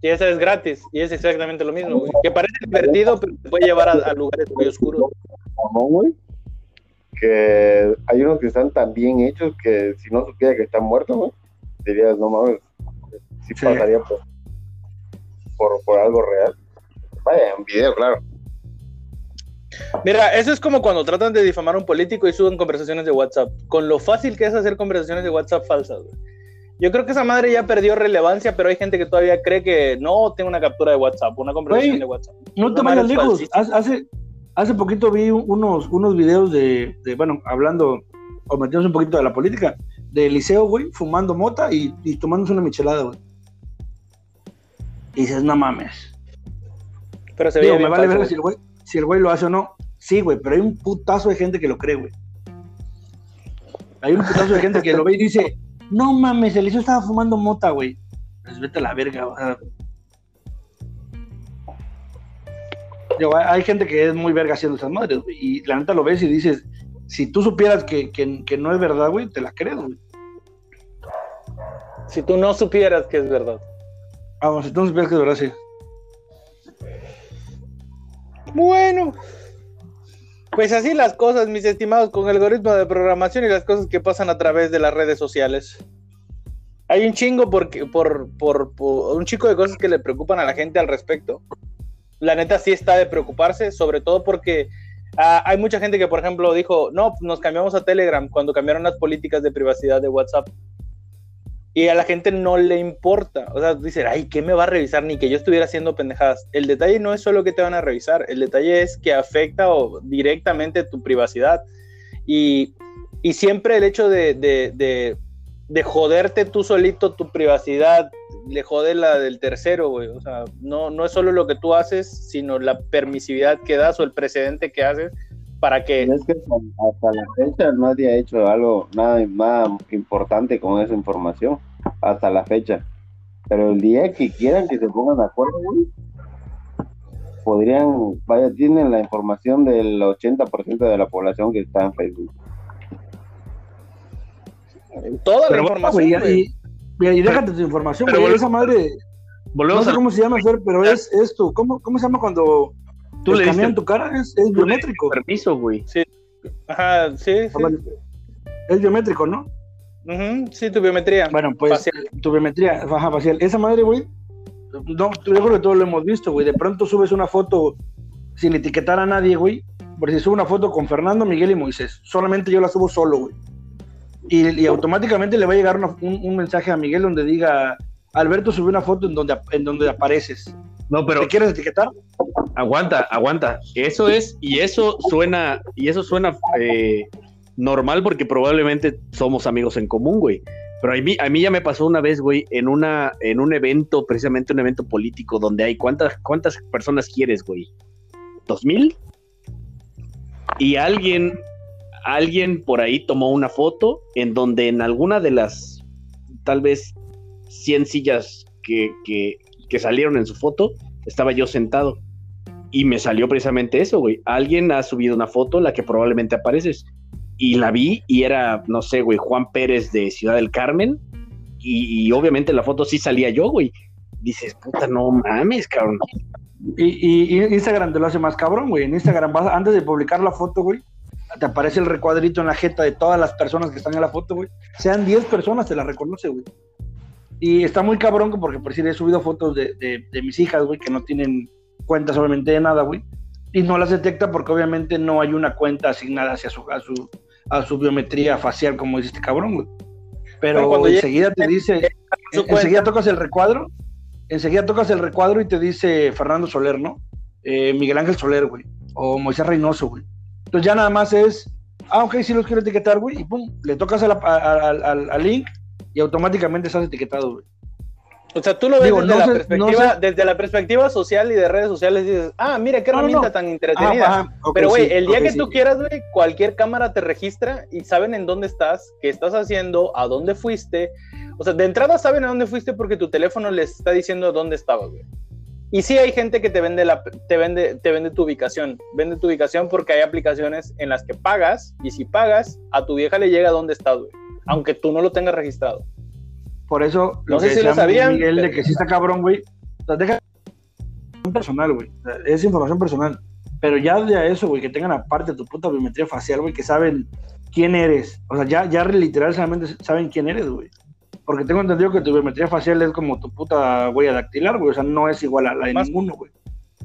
Y esa es gratis, y es exactamente lo mismo, güey. Que parece divertido, pero te puede llevar a, a lugares muy oscuros. güey, que hay unos que están tan bien hechos que si no supiera que están muertos, güey, dirías, no mames, sí, Sí. pasaría por, por, por algo real. Vaya, en video, claro. Mira, eso es como cuando tratan de difamar a un político y suben conversaciones de WhatsApp. Con lo fácil que es hacer conversaciones de WhatsApp falsas, güey. Yo creo que esa madre ya perdió relevancia, pero hay gente que todavía cree que no tengo una captura de WhatsApp, una conversación de WhatsApp. No te vayas lejos. Hace, hace, poquito vi unos, unos videos de, de, bueno, hablando, o metiéndose un poquito de la política, de Eliseo, güey, fumando mota y, y tomándose una michelada, güey. Y dices, no mames. Pero se veía Digo, me vale ver si el, güey, si el güey lo hace o no. Sí, güey, pero hay un putazo de gente que lo cree, güey. Hay un putazo de gente que lo ve y dice, no mames, Eliseo estaba fumando mota, güey. Pues vete a la verga. Digo, hay, gente que es muy verga haciendo esas madres, güey. Y la neta lo ves y dices, si tú supieras que, que, que no es verdad, güey, te la crees, güey. Si tú no supieras que es verdad. Vamos, si tú no supieras que es verdad, sí. Bueno, pues así las cosas, mis estimados, con el algoritmo de programación y las cosas que pasan a través de las redes sociales. Hay un chingo porque, por, por, un chico de cosas que le preocupan a la gente al respecto. La neta sí está de preocuparse, sobre todo porque ah, hay mucha gente que, por ejemplo, dijo, no, nos cambiamos a Telegram cuando cambiaron las políticas de privacidad de WhatsApp. Y a la gente no le importa. O sea, dicen, ay, ¿qué me va a revisar? Ni que yo estuviera haciendo pendejadas. El detalle no es solo que te van a revisar, el detalle es que afecta o, directamente tu privacidad. Y, y siempre el hecho de, de, de, de, joderte tú solito tu privacidad, le jode la del tercero, güey. O sea, no, no es solo lo que tú haces, sino la permisividad que das o el precedente que haces para que... Es que hasta la fecha nadie ha hecho algo, nada, nada importante con esa información. Hasta la fecha. Pero el día que quieran que se pongan de acuerdo, güey, podrían, vaya, tienen la información del 80% de la población que está en Facebook. Toda Pero la bueno, información. Güey, güey. y, mira, y déjate tu información, pero güey. Esa madre, no Volvemos sé a cómo se llama, Fer, pero es esto. ¿Cómo, ¿Cómo se llama cuando tú le diste tu cara? Es, es biométrico. permiso, güey. Ajá, sí, sí. Bueno, Es biométrico, ¿no? Ujú, sí, tu biometría. Bueno, pues Facial. tu biometría ajá, facial. Esa madre, güey, no, yo creo que todos lo hemos visto, güey. De pronto subes una foto sin etiquetar a nadie, güey. Por si subo una foto con Fernando, Miguel y Moisés. Solamente yo la subo solo, güey. Y, y automáticamente le va a llegar una- un, un mensaje a Miguel donde diga, Alberto subió una foto en donde, en donde apareces. No, pero ¿Te quieres etiquetar? aguanta, aguanta. Eso es, y eso suena, y eso suena eh, normal porque probablemente somos amigos en común, güey. Pero a mí, a mí ya me pasó una vez, güey, en una, en un evento, precisamente un evento político, donde hay cuántas, cuántas personas quieres, güey. ¿Dos mil? Y alguien, alguien por ahí tomó una foto en donde en alguna de las, tal vez, 100 sillas que, que, que salieron en su foto, estaba yo sentado. Y me salió precisamente eso, güey. Alguien ha subido una foto, la que probablemente apareces. Y la vi y era, no sé, güey, Juan Pérez de Ciudad del Carmen. Y, obviamente en la foto sí salía yo, güey. Dices, puta, no mames, cabrón. Y, Instagram te lo hace más cabrón, güey. En Instagram, vas, antes de publicar la foto, güey, te aparece el recuadrito en la jeta de todas las personas que están en la foto, güey. Sean 10 personas, te la reconoce, güey. Y está muy cabrón porque por decir, he subido fotos de mis hijas, güey, que no tienen cuentas obviamente de nada, güey. Y no las detecta porque obviamente no hay una cuenta asignada hacia su, a su, a su biometría facial, como dice este cabrón, güey. Pero Pero cuando enseguida te dice, enseguida tocas el recuadro, enseguida tocas el recuadro y te dice Fernando Soler, ¿no? Eh, Miguel Ángel Soler, güey. O Moisés Reynoso, güey. Entonces ya nada más es, ah, ok, sí los quiero etiquetar, güey, y pum, le tocas al link y automáticamente estás etiquetado, güey. O sea, tú lo ves Digo, desde, no la sé- perspectiva, no sé- desde la perspectiva social y de redes sociales dices, ah, mira qué herramienta no. tan entretenida. Ah, ajá, ok, Pero, güey, sí, el día ok, que sí. tú quieras, güey, cualquier cámara te registra y saben en dónde estás, qué estás haciendo, a dónde fuiste. O sea, de entrada saben a dónde fuiste porque tu teléfono les está diciendo dónde estabas, güey. Y sí hay gente que te vende, la, te, vende, te vende tu ubicación. Vende tu ubicación porque hay aplicaciones en las que pagas y si pagas, a tu vieja le llega dónde estás, güey. Aunque tú no lo tengas registrado. Por eso, No lo sé que si lo sabían, Miguel de que sí está cabrón, güey. O sea, deja personal, güey. O sea, Es información personal. Pero ya de a eso, güey, que tengan aparte tu puta biometría facial, güey, que saben quién eres. O sea, ya, ya literalmente saben quién eres, güey. Porque tengo entendido que tu biometría facial es como tu puta huella dactilar, güey. O sea, no es igual a la de Más- ninguno, güey.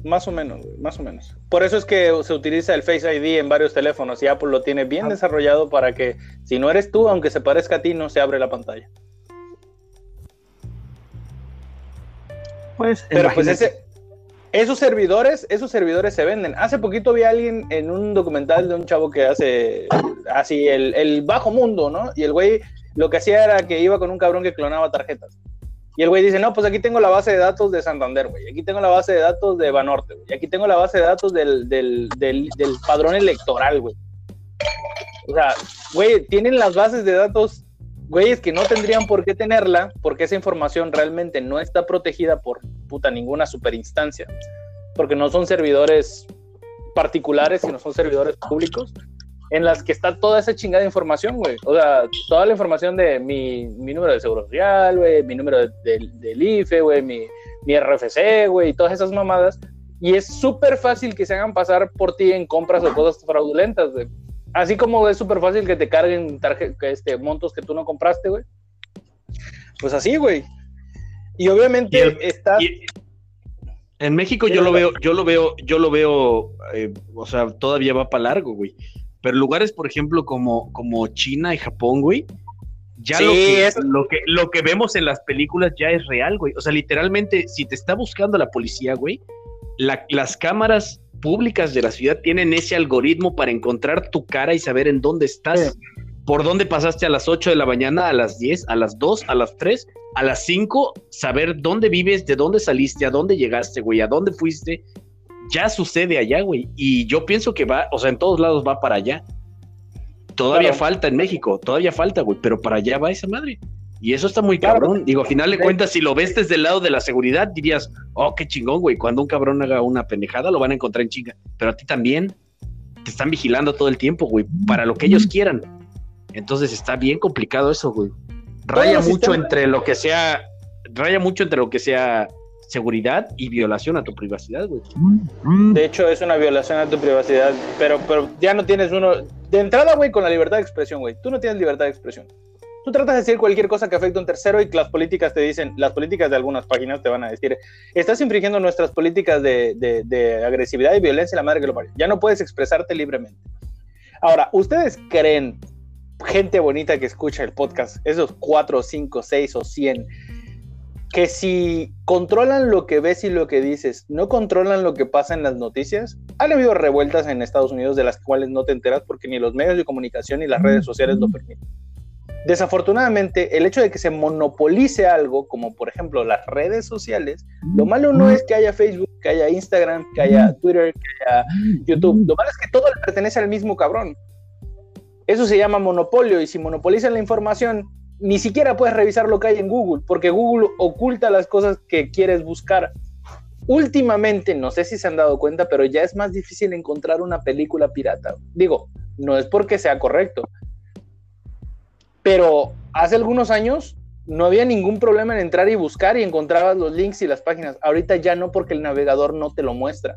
Más o menos, güey, más o menos. Por eso es que se utiliza el Face ID en varios teléfonos y Apple lo tiene bien Ah. desarrollado para que si no eres tú, aunque se parezca a ti, no se abre la pantalla. Pues, Pero pues ese, esos servidores, esos servidores se venden. Hace poquito vi a alguien en un documental de un chavo que hace así el, el bajo mundo, ¿no? Y el güey lo que hacía era que iba con un cabrón que clonaba tarjetas. Y el güey dice, no, pues aquí tengo la base de datos de Santander, güey. Aquí tengo la base de datos de Banorte, güey. Aquí tengo la base de datos del, del, del, del padrón electoral, güey. O sea, güey, tienen las bases de datos, güeyes que no tendrían por qué tenerla, porque esa información realmente no está protegida por puta ninguna superinstancia, porque no son servidores particulares, sino son servidores públicos, en las que está toda esa chingada información, güey. O sea, toda la información de mi, mi número de seguro social, güey, mi número de- del- del IFE, güey, mi, mi RFC, güey, y todas esas mamadas. Y es súper fácil que se hagan pasar por ti en compras o cosas fraudulentas, güey. Así como es súper fácil que te carguen este, montos que tú no compraste, güey. Pues así, güey. Y obviamente Y el- está... Y en México yo lo veo, yo lo veo, yo lo veo, eh, o sea, todavía va para largo, güey. Pero lugares, por ejemplo, como, como China y Japón, güey, ya Sí, lo, que, eso- lo, que, lo que vemos en las películas ya es real, güey. O sea, literalmente, si te está buscando la policía, güey, la- las cámaras públicas de la ciudad tienen ese algoritmo para encontrar tu cara y saber en dónde estás. Por dónde pasaste a las 8 de la mañana, a las 10, a las 2, a las 3, a las 5, saber dónde vives, de dónde saliste, a dónde llegaste, güey, a dónde fuiste. Ya sucede allá, güey. Y yo pienso que va, o sea, en todos lados va para allá. Todavía Claro. falta en México, todavía falta, güey, pero para allá va esa madre. Y eso está muy Claro. cabrón. Digo, a final de cuentas, si lo ves desde el lado de la seguridad, dirías, oh, qué chingón, güey. Cuando un cabrón haga una pendejada, lo van a encontrar en chinga. Pero a ti también te están vigilando todo el tiempo, güey, para lo que ellos quieran. Entonces está bien complicado eso, güey. Raya mucho entre lo que sea, raya mucho entre lo que sea seguridad y violación a tu privacidad, güey. De hecho, es una violación a tu privacidad, pero, pero ya no tienes uno. De entrada, güey, con la libertad de expresión, güey. Tú no tienes libertad de expresión. Tú tratas de decir cualquier cosa que afecte a un tercero y las políticas te dicen, las políticas de algunas páginas te van a decir, estás infringiendo nuestras políticas de, de- de agresividad y violencia, la madre que lo parió. Ya no puedes expresarte libremente. Ahora, ¿ustedes creen, gente bonita que escucha el podcast, esos 4, 5, 6 o 100, que si controlan lo que ves y lo que dices, no controlan lo que pasa en las noticias, han habido revueltas en Estados Unidos de las cuales no te enteras porque ni los medios de comunicación ni las redes sociales lo permiten. Desafortunadamente, el hecho de que se monopolice algo, como por ejemplo las redes sociales, lo malo no es que haya Facebook, que haya Instagram, que haya Twitter, que haya YouTube. Lo malo es que todo le pertenece al mismo cabrón. Eso se llama monopolio y si monopolizan la información, ni siquiera puedes revisar lo que hay en Google, porque Google oculta las cosas que quieres buscar. Últimamente, no sé si se han dado cuenta, pero ya es más difícil encontrar una película pirata. Digo, no es porque sea correcto, pero hace algunos años no había ningún problema en entrar y buscar y encontrabas los links y las páginas. Ahorita ya no porque el navegador no te lo muestra.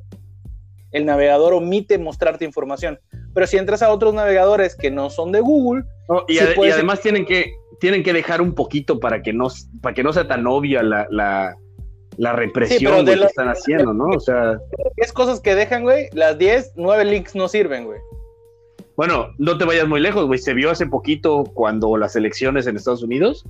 El navegador omite mostrarte información. Pero si entras a otros navegadores que no son de Google, y, Sí, además tienen que, tienen que dejar un poquito para que no, para que no sea tan obvia la, la, la represión Sí, de güey, que lo- están haciendo, ¿no? O sea, *laughs* 10 cosas que dejan, güey, las 10, 9 links no sirven, güey. Bueno, no te vayas muy lejos, güey. Se vio hace poquito cuando las elecciones en Estados Unidos,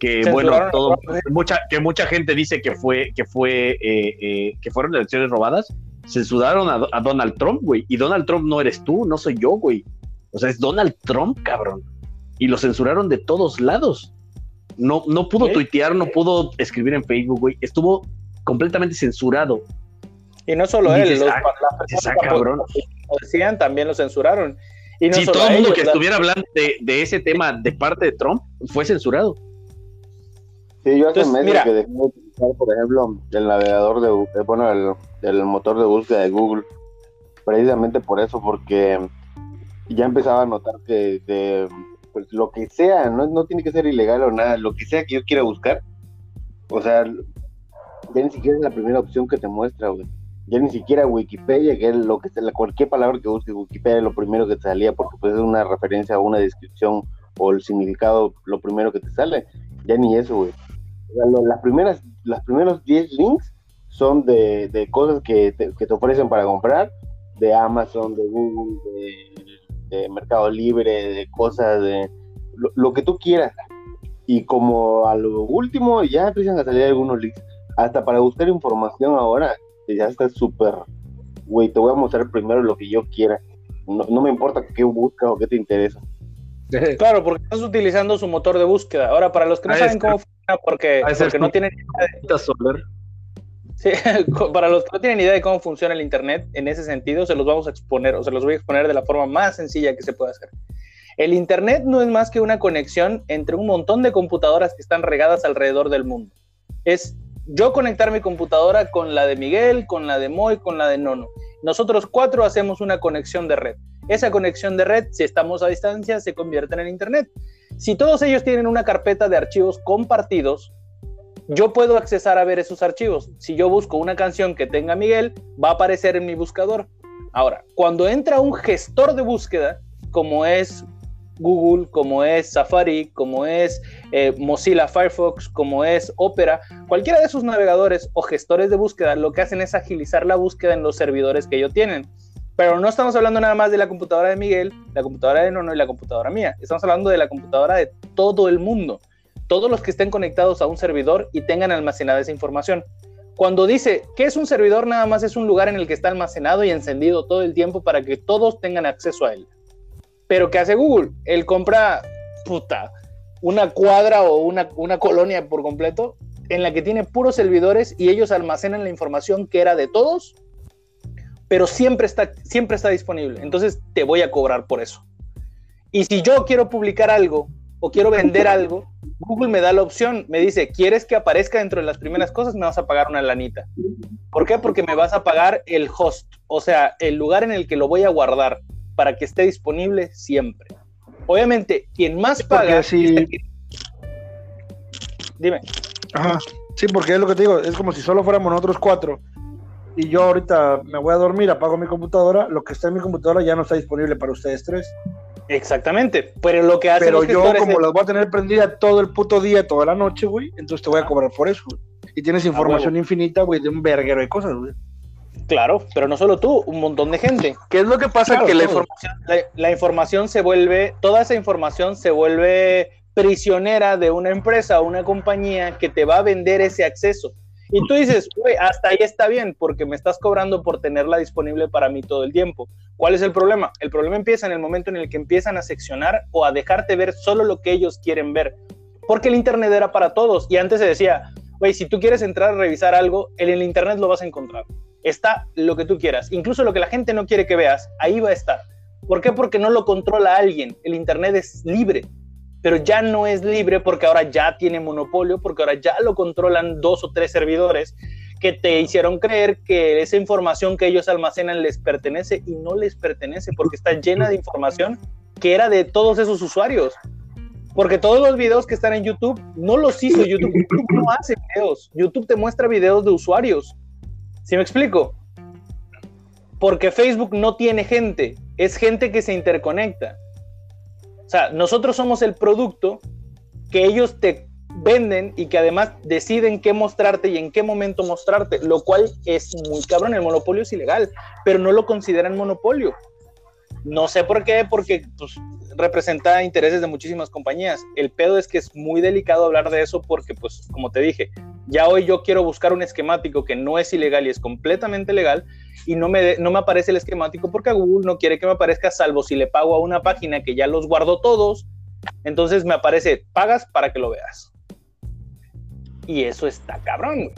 que bueno, todo, ¿eh? mucha, que mucha gente dice que fue, que fue, eh, eh, que fueron elecciones robadas. Censuraron a, a Donald Trump, güey. Y Donald Trump no eres tú, no soy yo, güey. O sea, es Donald Trump, cabrón. Y lo censuraron de todos lados. No, no pudo tuitear, no pudo escribir en Facebook, güey. Estuvo completamente censurado. Y no solo Y él, dices, los, ah, las personas que decían también lo censuraron. Y no sí, solo todo el mundo ellos, que estuviera hablando de, de ese tema de parte de Trump fue censurado. Sí, yo hace Entonces, meses mira. que dejé de utilizar, por ejemplo, el navegador de, eh, bueno, el, el motor de búsqueda de Google, precisamente por eso, porque ya empezaba a notar que de, pues, lo que sea, no, no tiene que ser ilegal o nada, lo que sea que yo quiera buscar, o sea, ya ni siquiera es la primera opción que te muestra, güey. Ya ni siquiera Wikipedia, que es lo que cualquier palabra que busques Wikipedia es lo primero que te salía, porque pues es una referencia a una descripción o el significado, lo primero que te sale. Ya ni eso, güey. O sea, lo- las primeras, las primeros 10 links son de, de cosas que te, que te ofrecen para comprar, de Amazon, de Google, de, de Mercado Libre, de cosas, de lo, lo que tú quieras. Y como a lo último ya empiezan a salir algunos links. Hasta para buscar información ahora, ya está súper, güey, te voy a mostrar primero lo que yo quiera. No, no me importa qué buscas o qué te interesa. *laughs* Claro, porque estás utilizando su motor de búsqueda. Ahora, para los que no saben cómo funciona, porque, porque no tienen Soler. Sí, *laughs* para los que no tienen idea de cómo funciona el Internet, en ese sentido se los vamos a exponer, o se los voy a exponer de la forma más sencilla que se puede hacer. El Internet no es más que una conexión entre un montón de computadoras que están regadas alrededor del mundo. Es yo conectar mi computadora con la de Miguel, con la de Moy, con la de Nono. Nosotros cuatro hacemos una conexión de red. Esa conexión de red, si estamos a distancia, se convierte en el Internet. Si todos ellos tienen una carpeta de archivos compartidos, yo puedo accesar a ver esos archivos. Si yo busco una canción que tenga Miguel, va a aparecer en mi buscador. Ahora, cuando entra un gestor de búsqueda, como es Google, como es Safari, como es eh, Mozilla Firefox, como es Opera, cualquiera de esos navegadores o gestores de búsqueda, lo que hacen es agilizar la búsqueda en los servidores que ellos tienen. Pero no estamos hablando nada más de la computadora de Miguel, la computadora de Nono y la computadora mía. Estamos hablando de la computadora de todo el mundo todos los que estén conectados a un servidor y tengan almacenada esa información. Cuando dice que es un servidor, nada más es un lugar en el que está almacenado y encendido todo el tiempo para que todos tengan acceso a él. Pero ¿qué hace Google? Él compra, puta, una cuadra o una, una colonia por completo en la que tiene puros servidores y ellos almacenan la información que era de todos, pero siempre está, siempre está disponible. Entonces te voy a cobrar por eso. Y si yo quiero publicar algo o quiero vender algo, Google me da la opción, me dice, ¿quieres que aparezca dentro de las primeras cosas? Me vas a pagar una lanita. ¿Por qué? Porque me vas a pagar el host, o sea, el lugar en el que lo voy a guardar para que esté disponible siempre. Obviamente, quien más paga... sí. Dime. Ajá. Sí, porque es lo que te digo, es como si solo fuéramos nosotros cuatro y yo ahorita me voy a dormir, apago mi computadora, lo que está en mi computadora ya no está disponible para ustedes tres. Exactamente, pero lo que hace Pero yo, como es- las voy a tener prendida todo el puto día, toda la noche, güey, entonces te voy a cobrar por eso. güey. Y tienes información infinita, güey, de un verguero de cosas, güey. Claro, pero no solo tú, un montón de gente. ¿Qué es lo que pasa? Claro, que la información, la, la información se vuelve, toda esa información se vuelve prisionera de una empresa o una compañía que te va a vender ese acceso. Y tú dices, güey, hasta ahí está bien, porque me estás cobrando por tenerla disponible para mí todo el tiempo. ¿Cuál es el problema? El problema empieza en el momento en el que empiezan a seccionar o a dejarte ver solo lo que ellos quieren ver. Porque el Internet era para todos. Y antes se decía, güey, si tú quieres entrar a revisar algo, en el Internet lo vas a encontrar está lo que tú quieras, incluso lo que la gente no quiere que veas, ahí va a estar. ¿Por qué? Porque no lo controla alguien. El Internet es libre, pero ya no es libre porque ahora ya tiene monopolio, porque ahora ya lo controlan dos o tres servidores que te hicieron creer que esa información que ellos almacenan les pertenece y no les pertenece porque está llena de información que era de todos esos usuarios. Porque todos los videos que están en YouTube no los hizo YouTube. YouTube no hace videos. YouTube te muestra videos de usuarios. ¿Sí me explico? Porque Facebook no tiene gente, es gente que se interconecta. O sea, nosotros somos el producto que ellos te venden y que además deciden qué mostrarte y en qué momento mostrarte, lo cual es muy cabrón. El monopolio es ilegal, pero no lo consideran monopolio. No sé por qué, porque pues, representa intereses de muchísimas compañías. El pedo es que es muy delicado hablar de eso porque, pues, como te dije, ya hoy yo quiero buscar un esquemático que no es ilegal y es completamente legal y no me, no me aparece el esquemático porque Google no quiere que me aparezca salvo si le pago a una página que ya los guardó todos. Entonces me aparece, pagas para que lo veas. Y eso está cabrón. güey.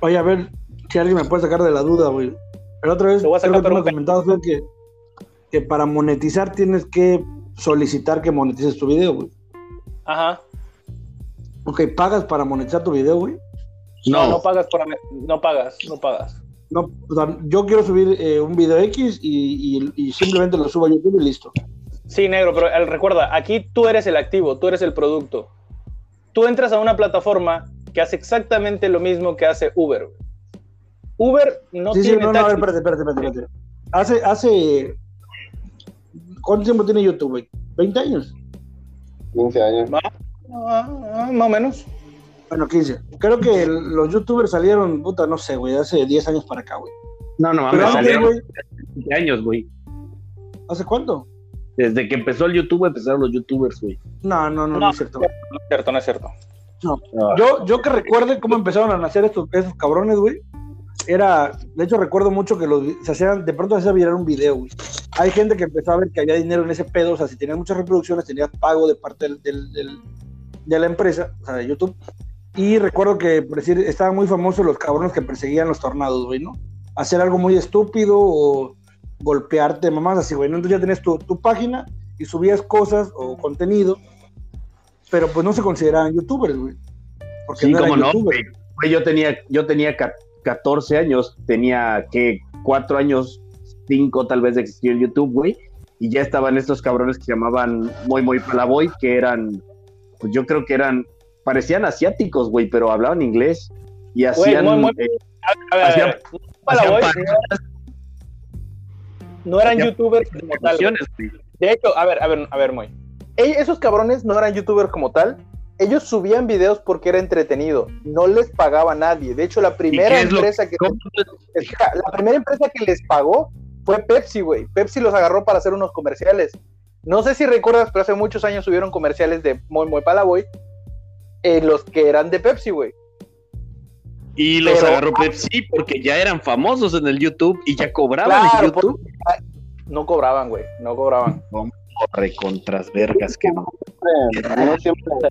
Oye, a ver si alguien me puede sacar de la duda, güey. La otra vez, Lo que tú pero- me comentabas fue que, que para monetizar tienes que solicitar que monetices tu video, güey. Ajá. Ok, pagas para monetizar tu video, güey. No, No, no pagas por no pagas, no pagas. No, o sea, yo quiero subir eh, un video X y, y- y simplemente lo subo a YouTube y listo. Sí, negro, pero recuerda, aquí tú eres el activo, tú eres el producto. Tú entras a una plataforma que hace exactamente lo mismo que hace Uber. güey. Uber no sí, sí, tiene no, no, a ver, espérate, espérate, espérate. espérate. Hace, hace. ¿Cuánto tiempo tiene YouTube, güey? ¿20 años? 15 años. Ah, ah, más o menos. Bueno, 15. Creo que el- los YouTubers salieron, puta, no sé, güey, hace 10 años para acá, güey. no, no mames, salieron güey, 20 años, güey. ¿hace cuánto? Desde que empezó el YouTube empezaron los YouTubers, güey. No, no, no, no, No. es cierto. No es cierto, no es cierto. Yo, yo que recuerde cómo empezaron a nacer estos, esos cabrones, güey. Era, de hecho recuerdo mucho que los se hacían, de pronto se hacía virar un video, güey. Hay gente que empezó a ver que había dinero en ese pedo, o sea, si tenías muchas reproducciones, tenías pago de parte del, del- del- de la empresa, o sea, de YouTube. Y recuerdo que, por decir, estaban muy famosos los cabrones que perseguían los tornados, güey, ¿no? Hacer algo muy estúpido o golpearte, mamás así, güey. ¿no? Entonces ya tenías tu, tu página y subías cosas o contenido, pero pues no se consideraban youtubers, güey. Porque Sí, no cómo no, güey. Yo tenía, yo tenía ca- 14 años, tenía que 4 años, 5 tal vez de existir YouTube, güey, y ya estaban estos cabrones que se llamaban Muy Muy Palaboy, que eran, pues yo creo que eran, parecían asiáticos, güey, pero hablaban inglés y hacían, Muy Muy- A ver, a Hacían- ver, para hacían hoy, parodias, no eran hacían youtubers como tal. De hecho, a ver, a ver, a ver, muy. Esos cabrones no eran youtubers como tal. Ellos subían videos porque era entretenido. No les pagaba a nadie. De hecho, la primera empresa que. Escucha, la primera empresa que les pagó fue Pepsi, güey. Pepsi los agarró para hacer unos comerciales. No sé si recuerdas, pero hace muchos años subieron comerciales de Muy Muy Palaboy, eh, los que eran de Pepsi, güey. Y los Pero- agarró Pepsi porque ya eran famosos en el YouTube y ya cobraban Claro, en YouTube. No cobraban, güey, no cobraban. Recontras vergas que no. No siempre ha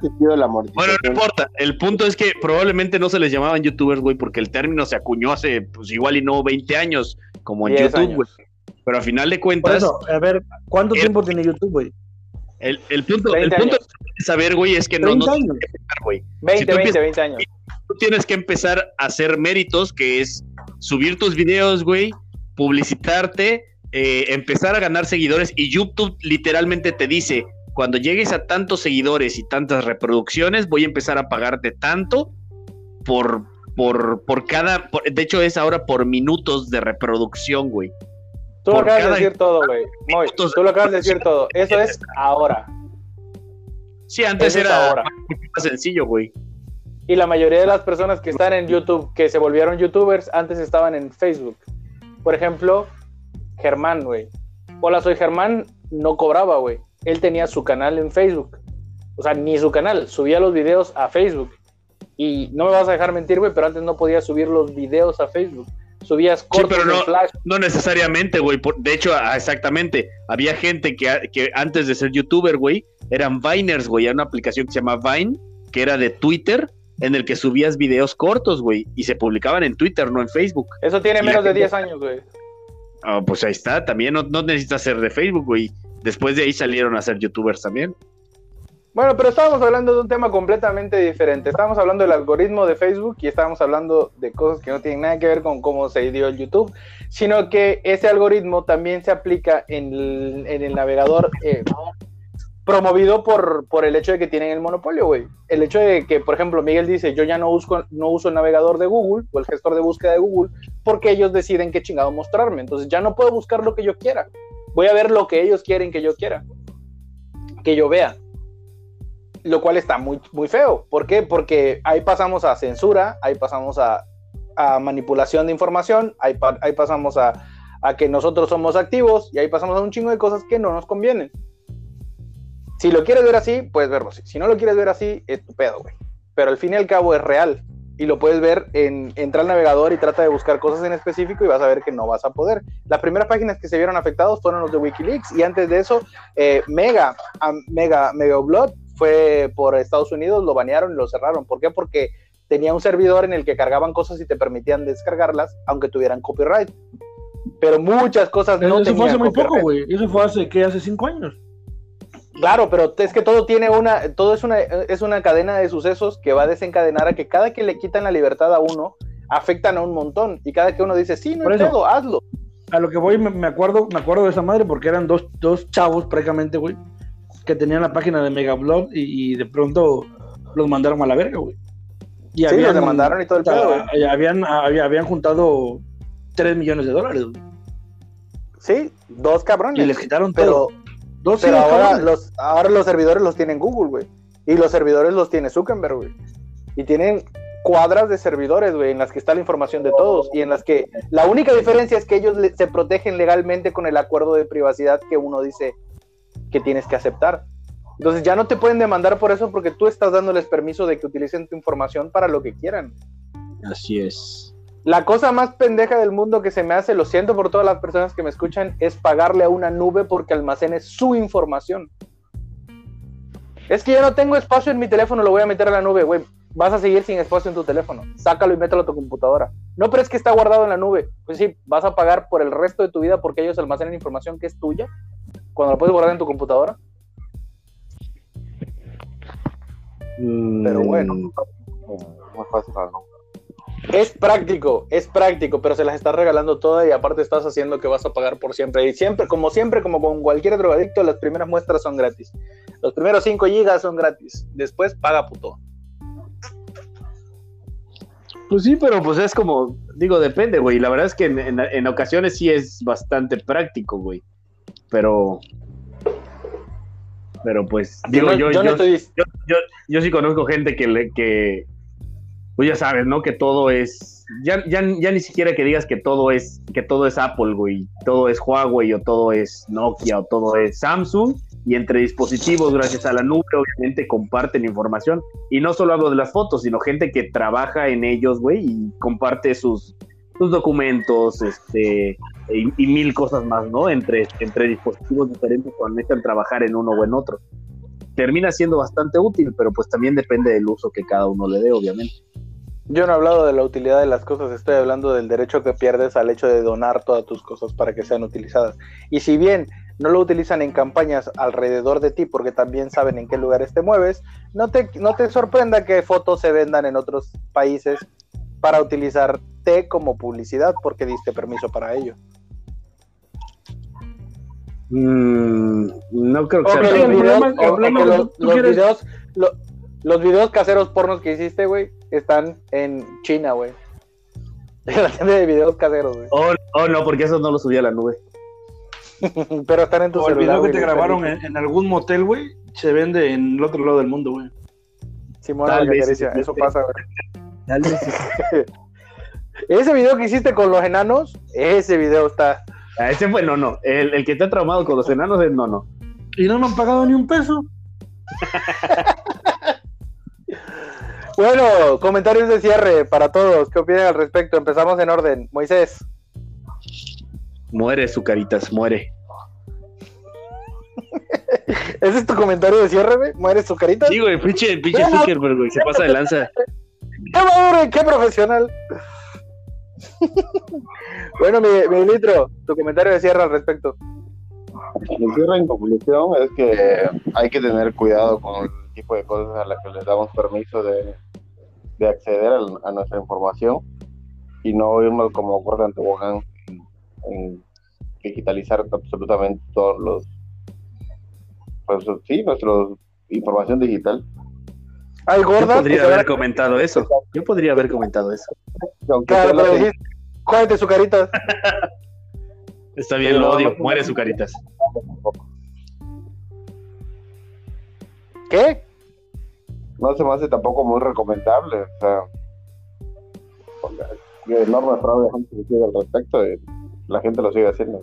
existido la Bueno, no importa. El punto es que probablemente no se les llamaban youtubers, güey, porque el término se acuñó hace, pues igual y no 20 años, como en 10 YouTube, años. güey. Pero a final de Por cuentas, eso, a ver, ¿cuánto tiempo tiene YouTube, güey? El, el punto, el 20 punto de saber, güey, es que no, no 30 tienes años. que empezar, güey. 20, Si tú 20, empiezas- 20 años. Tú tienes que empezar a hacer méritos, que es subir tus videos, güey, publicitarte, eh, empezar a ganar seguidores y YouTube literalmente te dice, cuando llegues a tantos seguidores y tantas reproducciones, voy a empezar a pagarte tanto por, por, por cada, por- de hecho es ahora por minutos de reproducción, güey. Tú lo acabas de decir todo, güey. Moy, tú lo acabas de decir todo. Eso es ahora. Sí, antes Eso era ahora. más sencillo, güey. Y la mayoría de las personas que están en YouTube, que se volvieron YouTubers, antes estaban en Facebook. Por ejemplo, Germán, güey. Hola, soy Germán, no cobraba, güey. Él tenía su canal en Facebook. O sea, ni su canal, subía los videos a Facebook. Y no me vas a dejar mentir, güey, pero antes no podías subir los videos a Facebook. Subías cortos pero no- en Flash. No necesariamente, güey. De hecho, exactamente. Había gente que, que antes de ser youtuber, güey, eran Viners, güey. Era una aplicación que se llama Vine, que era de Twitter, en el que subías videos cortos, güey. Y se publicaban en Twitter, no en Facebook. Eso tiene menos de gente- 10 años, güey. Ah, pues ahí está. También no, no necesitas ser de Facebook, güey. Después de ahí salieron a ser youtubers también. Bueno, pero estábamos hablando de un tema completamente diferente. Estábamos hablando del algoritmo de Facebook y estábamos hablando de cosas que no tienen nada que ver con cómo se dio el YouTube, sino que ese algoritmo también se aplica en el, en el navegador eh, promovido por, por el hecho de que tienen el monopolio, güey. El hecho de que, por ejemplo, Miguel dice, yo ya no uso, no uso el navegador de Google o el gestor de búsqueda de Google porque ellos deciden qué chingado mostrarme. Entonces ya no puedo buscar lo que yo quiera. Voy a ver lo que ellos quieren que yo quiera, que yo vea lo cual está muy, muy feo. ¿Por qué? Porque ahí pasamos a censura, ahí pasamos a, a manipulación de información, ahí, ahí pasamos a, a que nosotros somos activos y ahí pasamos a un chingo de cosas que no nos convienen. Si lo quieres ver así, puedes verlo así. Si no lo quieres ver así, es tu pedo, güey. Pero al fin y al cabo es real. Y lo puedes ver en entra al navegador y trata de buscar cosas en específico y vas a ver que no vas a poder. Las primeras páginas que se vieron afectados fueron los de Wikileaks y antes de eso, eh, Mega, a- Mega, Mega Upload fue por Estados Unidos, lo banearon y lo cerraron. ¿Por qué? Porque tenía un servidor en el que cargaban cosas y te permitían descargarlas, aunque tuvieran copyright. Pero muchas cosas no Eso fue tenían hace muy poco, güey. Eso fue hace, ¿qué? Hace cinco años. Claro, pero es que todo tiene una, todo es una, es una cadena de sucesos que va a desencadenar a que cada que le quitan la libertad a uno, afectan a un montón. Y cada que uno dice, sí, no eso. pedo, hazlo. A lo que voy, me, me acuerdo, me acuerdo de esa madre porque eran dos, dos chavos prácticamente, güey, que tenían la página de Megablog y, y de pronto los mandaron a la verga, güey. Y Sí, los demandaron y todo el pedo, güey. a- habían, había- habían juntado 3 millones de dólares, güey. Sí, dos cabrones. Y les quitaron pero, todo. Dos pero ahora cabrones. los, ahora los servidores los tienen Google, güey. Y los servidores los tiene Zuckerberg, güey. Y tienen cuadras de servidores, güey, en las que está la información de todos y en las que la única diferencia es que ellos le- se protegen legalmente con el acuerdo de privacidad que uno dice que tienes que aceptar. Entonces ya no te pueden demandar por eso porque tú estás dándoles permiso de que utilicen tu información para lo que quieran. Así es. La cosa más pendeja del mundo que se me hace, lo siento por todas las personas que me escuchan, es pagarle a una nube porque almacene su información. Es que yo no tengo espacio en mi teléfono, lo voy a meter a la nube, güey. Vas a seguir sin espacio en tu teléfono. Sácalo y mételo a tu computadora. No, pero es que está guardado en la nube. Pues sí, vas a pagar por el resto de tu vida porque ellos almacenan información que es tuya cuando la puedes guardar en tu computadora. Pero bueno. Mm, Muy fácil, ¿no? Es práctico, es práctico, pero se las estás regalando todas y aparte estás haciendo que vas a pagar por siempre. Y siempre, como siempre, como con cualquier drogadicto, las primeras muestras son gratis. Los primeros 5 gigas son gratis. Después paga puto. Pues sí, pero pues es como, digo, depende, güey. La verdad es que en, en- en ocasiones sí es bastante práctico, güey. Pero, pero pues, digo, yo, yo no yo, estoy. yo, yo, yo sí conozco gente que, le, que, pues ya sabes, ¿no? Que todo es, ya, ya, ya ni siquiera que digas que todo es, que todo es Apple, güey. Todo es Huawei o todo es Nokia o todo es Samsung. Y entre dispositivos, gracias a la nube, obviamente comparten información. Y no solo hablo de las fotos, sino gente que trabaja en ellos, güey, y comparte sus, sus documentos, este, y, mil cosas más, ¿no? Entre, entre dispositivos diferentes cuando necesitan trabajar en uno o en otro. Termina siendo bastante útil, pero pues también depende del uso que cada uno le dé, obviamente. Yo no he hablado de la utilidad de las cosas, estoy hablando del derecho que pierdes al hecho de donar todas tus cosas para que sean utilizadas. Y si bien no lo utilizan en campañas alrededor de ti porque también saben en qué lugares te mueves, no te, no te sorprenda que fotos se vendan en otros países para como publicidad porque diste permiso para ello. Mm, no creo que sea los el videos, el los- los videos- lo- los videos caseros pornos que hiciste, güey, están en China, güey. En *laughs* la tienda de videos caseros, güey. Oh, oh, no, porque eso no lo subí a la nube. *laughs* Pero están en tu O el celular. video que te los grabaron en, en algún motel, güey, se vende en el otro lado del mundo, güey. Simón, eso pasa, güey. *laughs* Ese video que hiciste con los enanos, ese video está. Ah, ese fue no, no. El, el que está traumado con los enanos es no, no. Y no me han pagado ni un peso. Bueno, comentarios de cierre para todos. ¿Qué opinan al respecto? Empezamos en orden. Moisés. Muere su caritas, muere. *laughs* ¿Ese es tu comentario de cierre, güey? ¿Mueres su carita? Sí, güey, pinche, pinche. Zuckerberg, güey, se pasa de lanza. *laughs* ¡Qué maduro qué profesional! *laughs* bueno, mi, litro, tu comentario de cierre al respecto. Mi cierre en conclusión es que hay que tener cuidado con el tipo de cosas a las que les damos permiso de, de acceder a, nuestra información y no irnos como cuerda en tobogán en, en digitalizar absolutamente todos los pues sí, nuestra información digital. Hay Yo gordas. podría van haber comentado eso. Yo podría haber comentado eso. Claro, pero dijiste, "Jódete su carita. *laughs* Está bien, lo odio. Muere su caritas. ¿Qué? no se me hace tampoco muy recomendable. O sea, porque hay enorme fraude de gente que sigue al respecto y la gente lo sigue haciendo.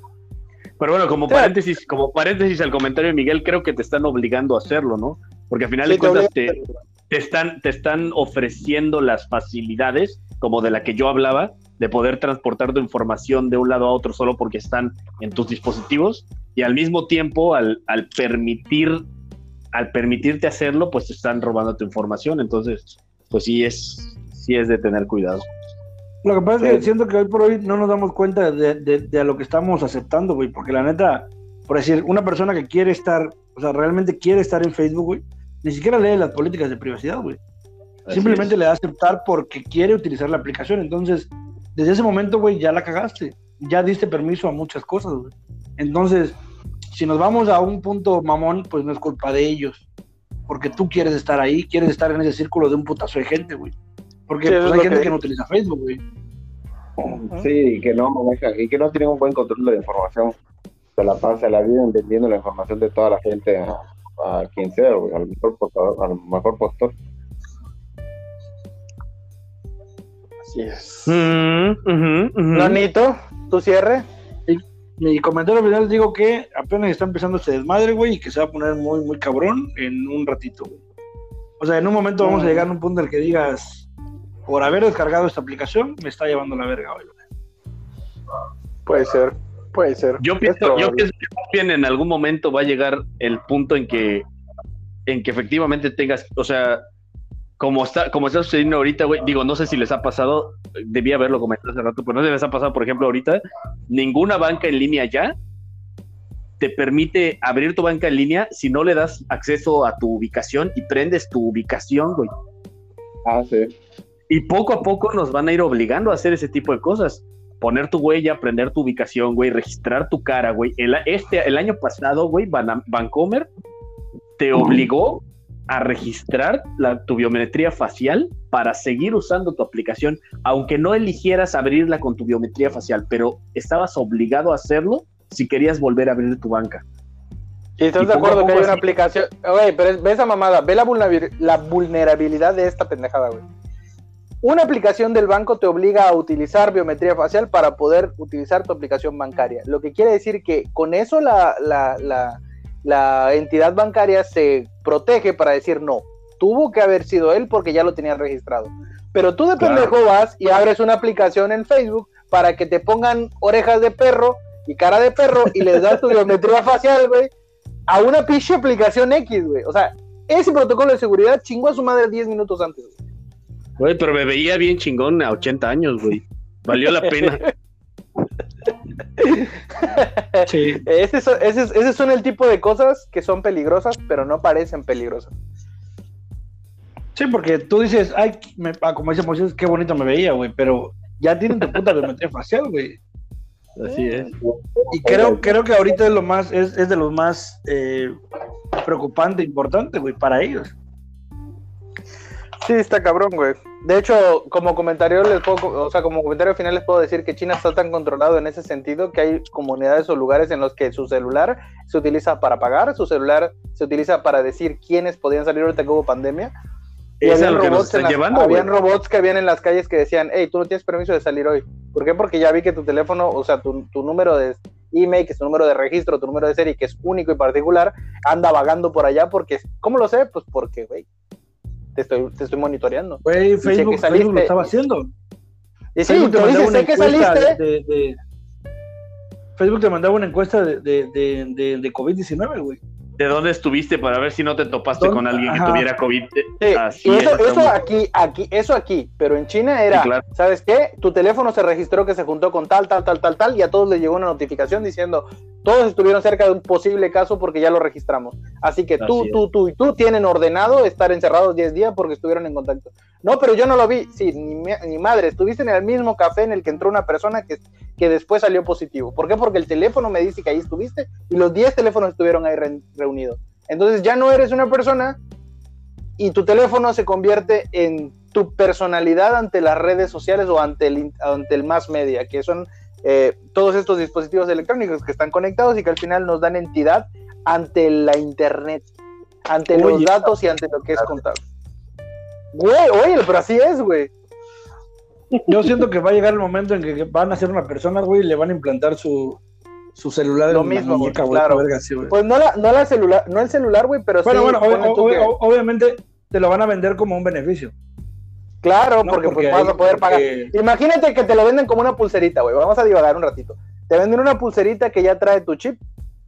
Pero bueno, como paréntesis, como paréntesis al comentario de Miguel, creo que te están obligando a hacerlo, ¿no? Porque al final Sí, de cuentas te te, están, te están ofreciendo las facilidades, como de la que yo hablaba, de poder transportar tu información de un lado a otro solo porque están en tus dispositivos, y al mismo tiempo, al, al permitir, al permitirte hacerlo, pues te están robando tu información. Entonces, pues sí es, sí es de tener cuidado. Lo que pasa es que Sí. siento que hoy por hoy no nos damos cuenta de, de- de a lo que estamos aceptando, güey. Porque la neta, por decir, una persona que quiere estar, o sea, realmente quiere estar en Facebook, güey, ni siquiera lee las políticas de privacidad, güey. Simplemente es. le da a aceptar porque quiere utilizar la aplicación. Entonces, desde ese momento, güey, ya la cagaste. Ya diste permiso a muchas cosas, güey. Entonces, si nos vamos a un punto mamón, pues no es culpa de ellos. Porque tú quieres estar ahí, quieres estar en ese círculo de un putazo de gente, güey. Porque Sí, pues, es hay gente que- que no utiliza Facebook, güey. Sí, y que no maneja, y que no tienen un buen control de la información. Se la pasa la vida entendiendo la información de toda la gente a quien sea, güey, al mejor portador, al mejor postor. Así es. Mm, ujú. Nonito, tu cierre. Mi comentario final digo que apenas está empezando este desmadre, güey, y que se va a poner muy, muy cabrón en un ratito, güey. O sea, en un momento vamos a Mm. llegar a un punto en el que digas, por haber descargado esta aplicación, me está llevando la verga, güey. Puede ser, puede ser. Yo pienso, yo pienso que en algún momento va a llegar el punto en que, en que efectivamente tengas, o sea, como está, como está sucediendo ahorita, güey, digo, no sé si les ha pasado, debía haberlo comentado hace rato, pero no sé si les ha pasado, por ejemplo, ahorita, ninguna banca en línea ya te permite abrir tu banca en línea si no le das acceso a tu ubicación y prendes tu ubicación, güey. Ah, sí. Y poco a poco nos van a ir obligando a hacer ese tipo de cosas. Poner tu huella, prender tu ubicación, güey, registrar tu cara, güey. El, este, el año pasado, güey, Vancomer te obligó a registrar la, tu biometría facial para seguir usando tu aplicación, aunque no eligieras abrirla con tu biometría facial, pero estabas obligado a hacerlo si querías volver a abrir tu banca. ¿Y estás Y de acuerdo que hay una así- aplicación? Güey, pero ve esa mamada, ve la, vulnerabil- la vulnerabilidad de esta pendejada, güey. Una aplicación del banco te obliga a utilizar biometría facial para poder utilizar tu aplicación bancaria. Lo que quiere decir que con eso la, la, la, la entidad bancaria se protege para decir no. Tuvo que haber sido él porque ya lo tenía registrado. Pero tú de Claro. pendejo vas y abres una aplicación en Facebook para que te pongan orejas de perro y cara de perro y les das tu biometría facial, güey, a una pinche aplicación X, güey. O sea, ese protocolo de seguridad chingó a su madre 10 minutos antes. Güey, pero me veía bien chingón a 80 años, güey. Valió la pena. *laughs* Sí. Ese, son- ese, ese son el tipo de cosas que son peligrosas, pero no parecen peligrosas. Sí, porque tú dices, ay, me- ah, como dice Moisés, qué bonito me veía, güey, pero ya tienen tu puta biometría facial, güey. Así es. Y creo, creo que ahorita es lo más, es, es de los más eh, preocupante, importante, güey, para ellos. Sí, está cabrón, güey. De hecho, como comentario les puedo, o sea, como comentario final les puedo decir que China está tan controlado en ese sentido que hay comunidades o lugares en los que su celular se utiliza para pagar, su celular se utiliza para decir quiénes podían salir ahorita que hubo pandemia. Y Es habían lo que nos robots, en las- llevando, habían robots que habían en las calles que decían, hey, tú no tienes permiso de salir hoy. ¿Por qué? Porque ya vi que tu teléfono, o sea, tu, tu número de email, que es tu número de registro, tu número de serie, que es único y particular, anda vagando por allá porque, ¿cómo lo sé? Pues porque, güey, te estoy, te estoy monitoreando. Güey, Facebook, lo estaba haciendo. Y sí, Facebook te mandaba una que saliste. de, de- de- Facebook te mandaba una encuesta de, de COVID-19, güey. ¿De dónde estuviste para ver si no te topaste ¿Dónde? con alguien que Ajá. tuviera COVID? Sí, Así y eso, es, eso aquí, aquí, eso aquí, pero en China era, Sí, claro. ¿sabes qué? Tu teléfono se registró que se juntó con tal, tal, tal, tal, tal, y a todos les llegó una notificación diciendo, todos estuvieron cerca de un posible caso porque ya lo registramos. Así que tú, Así es. tú, tú y tú tienen ordenado estar encerrados 10 días porque estuvieron en contacto. No, pero yo no lo vi. Sí, ni, ni madre, estuviste en el mismo café en el que entró una persona que, que después salió positivo. ¿Por qué? Porque el teléfono me dice que ahí estuviste y los 10 teléfonos estuvieron ahí re- reunidos. Entonces ya no eres una persona y tu teléfono se convierte en tu personalidad ante las redes sociales o ante el, ante el más media, que son eh, todos estos dispositivos electrónicos que están conectados y que al final nos dan entidad ante la internet, ante los datos y ante lo que es contable. Güey, oye, pero así es, güey. Yo siento que va a llegar el momento en que van a ser una persona, güey, y le van a implantar su, su celular Lo en mismo, muñeca, güey, claro. verga así, güey. Pues no la, no la celular, no el celular, güey, pero bueno, sí. bueno, ob- que- obviamente te lo van a vender como un beneficio. Claro, ¿no? porque, pues vas a poder pagar. Imagínate que te lo venden como una pulserita, güey. Vamos a divagar un ratito. Te venden una pulserita que ya trae tu chip,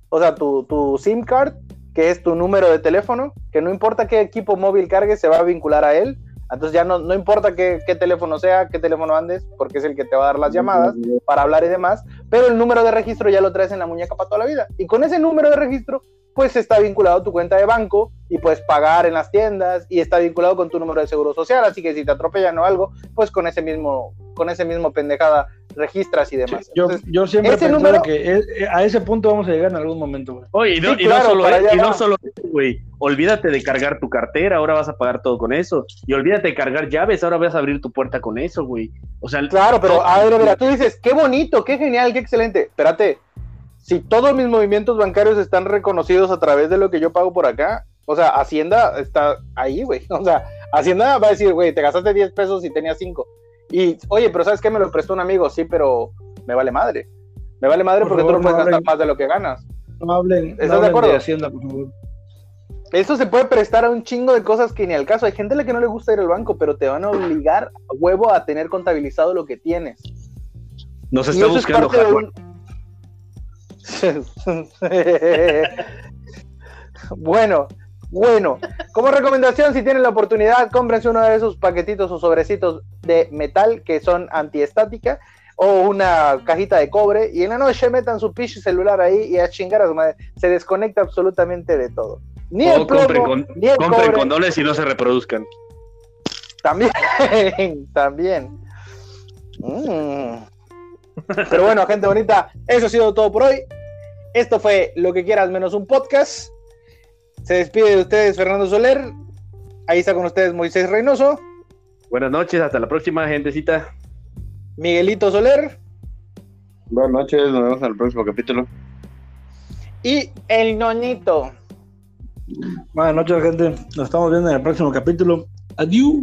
o sea, tu, tu SIM card, que es tu número de teléfono, que no importa qué equipo móvil cargues, se va a vincular a él. Entonces ya no, no importa qué, qué teléfono sea, qué teléfono andes, porque es el que te va a dar las llamadas para hablar y demás, pero el número de registro ya lo traes en la muñeca para toda la vida. Y con ese número de registro, pues está vinculado a tu cuenta de banco y puedes pagar en las tiendas y está vinculado con tu número de seguro social, así que si te atropellan o algo, pues con ese mismo, con ese mismo pendejada registras y demás. Yo, Entonces, yo siempre he ese número- que es- eh, a ese punto vamos a llegar en algún momento, güey. Oye, y no, Sí, y no claro, solo, allá y no solo eso, güey. Olvídate de cargar tu cartera, ahora vas a pagar todo con eso. Y olvídate de cargar llaves, ahora vas a abrir tu puerta con eso, güey. O sea, Claro, pero a ver, mira, tú dices, qué bonito, qué genial, qué excelente. Espérate, si todos mis movimientos bancarios están reconocidos a través de lo que yo pago por acá, o sea, Hacienda está ahí, güey. *laughs* O sea, Hacienda va a decir, güey, te gastaste 10 pesos y tenías 5. Y, oye, pero ¿sabes qué? Me lo prestó un amigo, sí, pero me vale madre. Me vale madre Por porque favor, tú no puedes no gastar más de lo que ganas. No hablen, ¿Estás no de acuerdo? de Hacienda, por favor. Eso se puede prestar a un chingo de cosas que ni al caso. Hay gente a la que no le gusta ir al banco, pero te van a obligar a huevo a tener contabilizado lo que tienes. nos está es buscando un- *laughs* bueno, bueno. Como recomendación, si tienen la oportunidad, cómprense uno de esos paquetitos o sobrecitos de metal que son antiestática o una cajita de cobre y en la noche metan su pinche celular ahí y a chingar a su madre. Se desconecta absolutamente de todo. Ni el O compren, plomo, con- ni el compren cobre. condones y no se reproduzcan. También, *laughs* también. Mm. Pero bueno, gente bonita, eso ha sido todo por hoy. Esto fue Lo que quieras menos un podcast. Se despide de ustedes Fernando Soler. Ahí está con ustedes Moisés Reynoso, Buenas noches, hasta la próxima, gentecita. Miguelito Soler Buenas noches, nos vemos en el próximo capítulo. y el Noñito. Buenas noches, gente. Nos estamos viendo en el próximo capítulo. Adiós.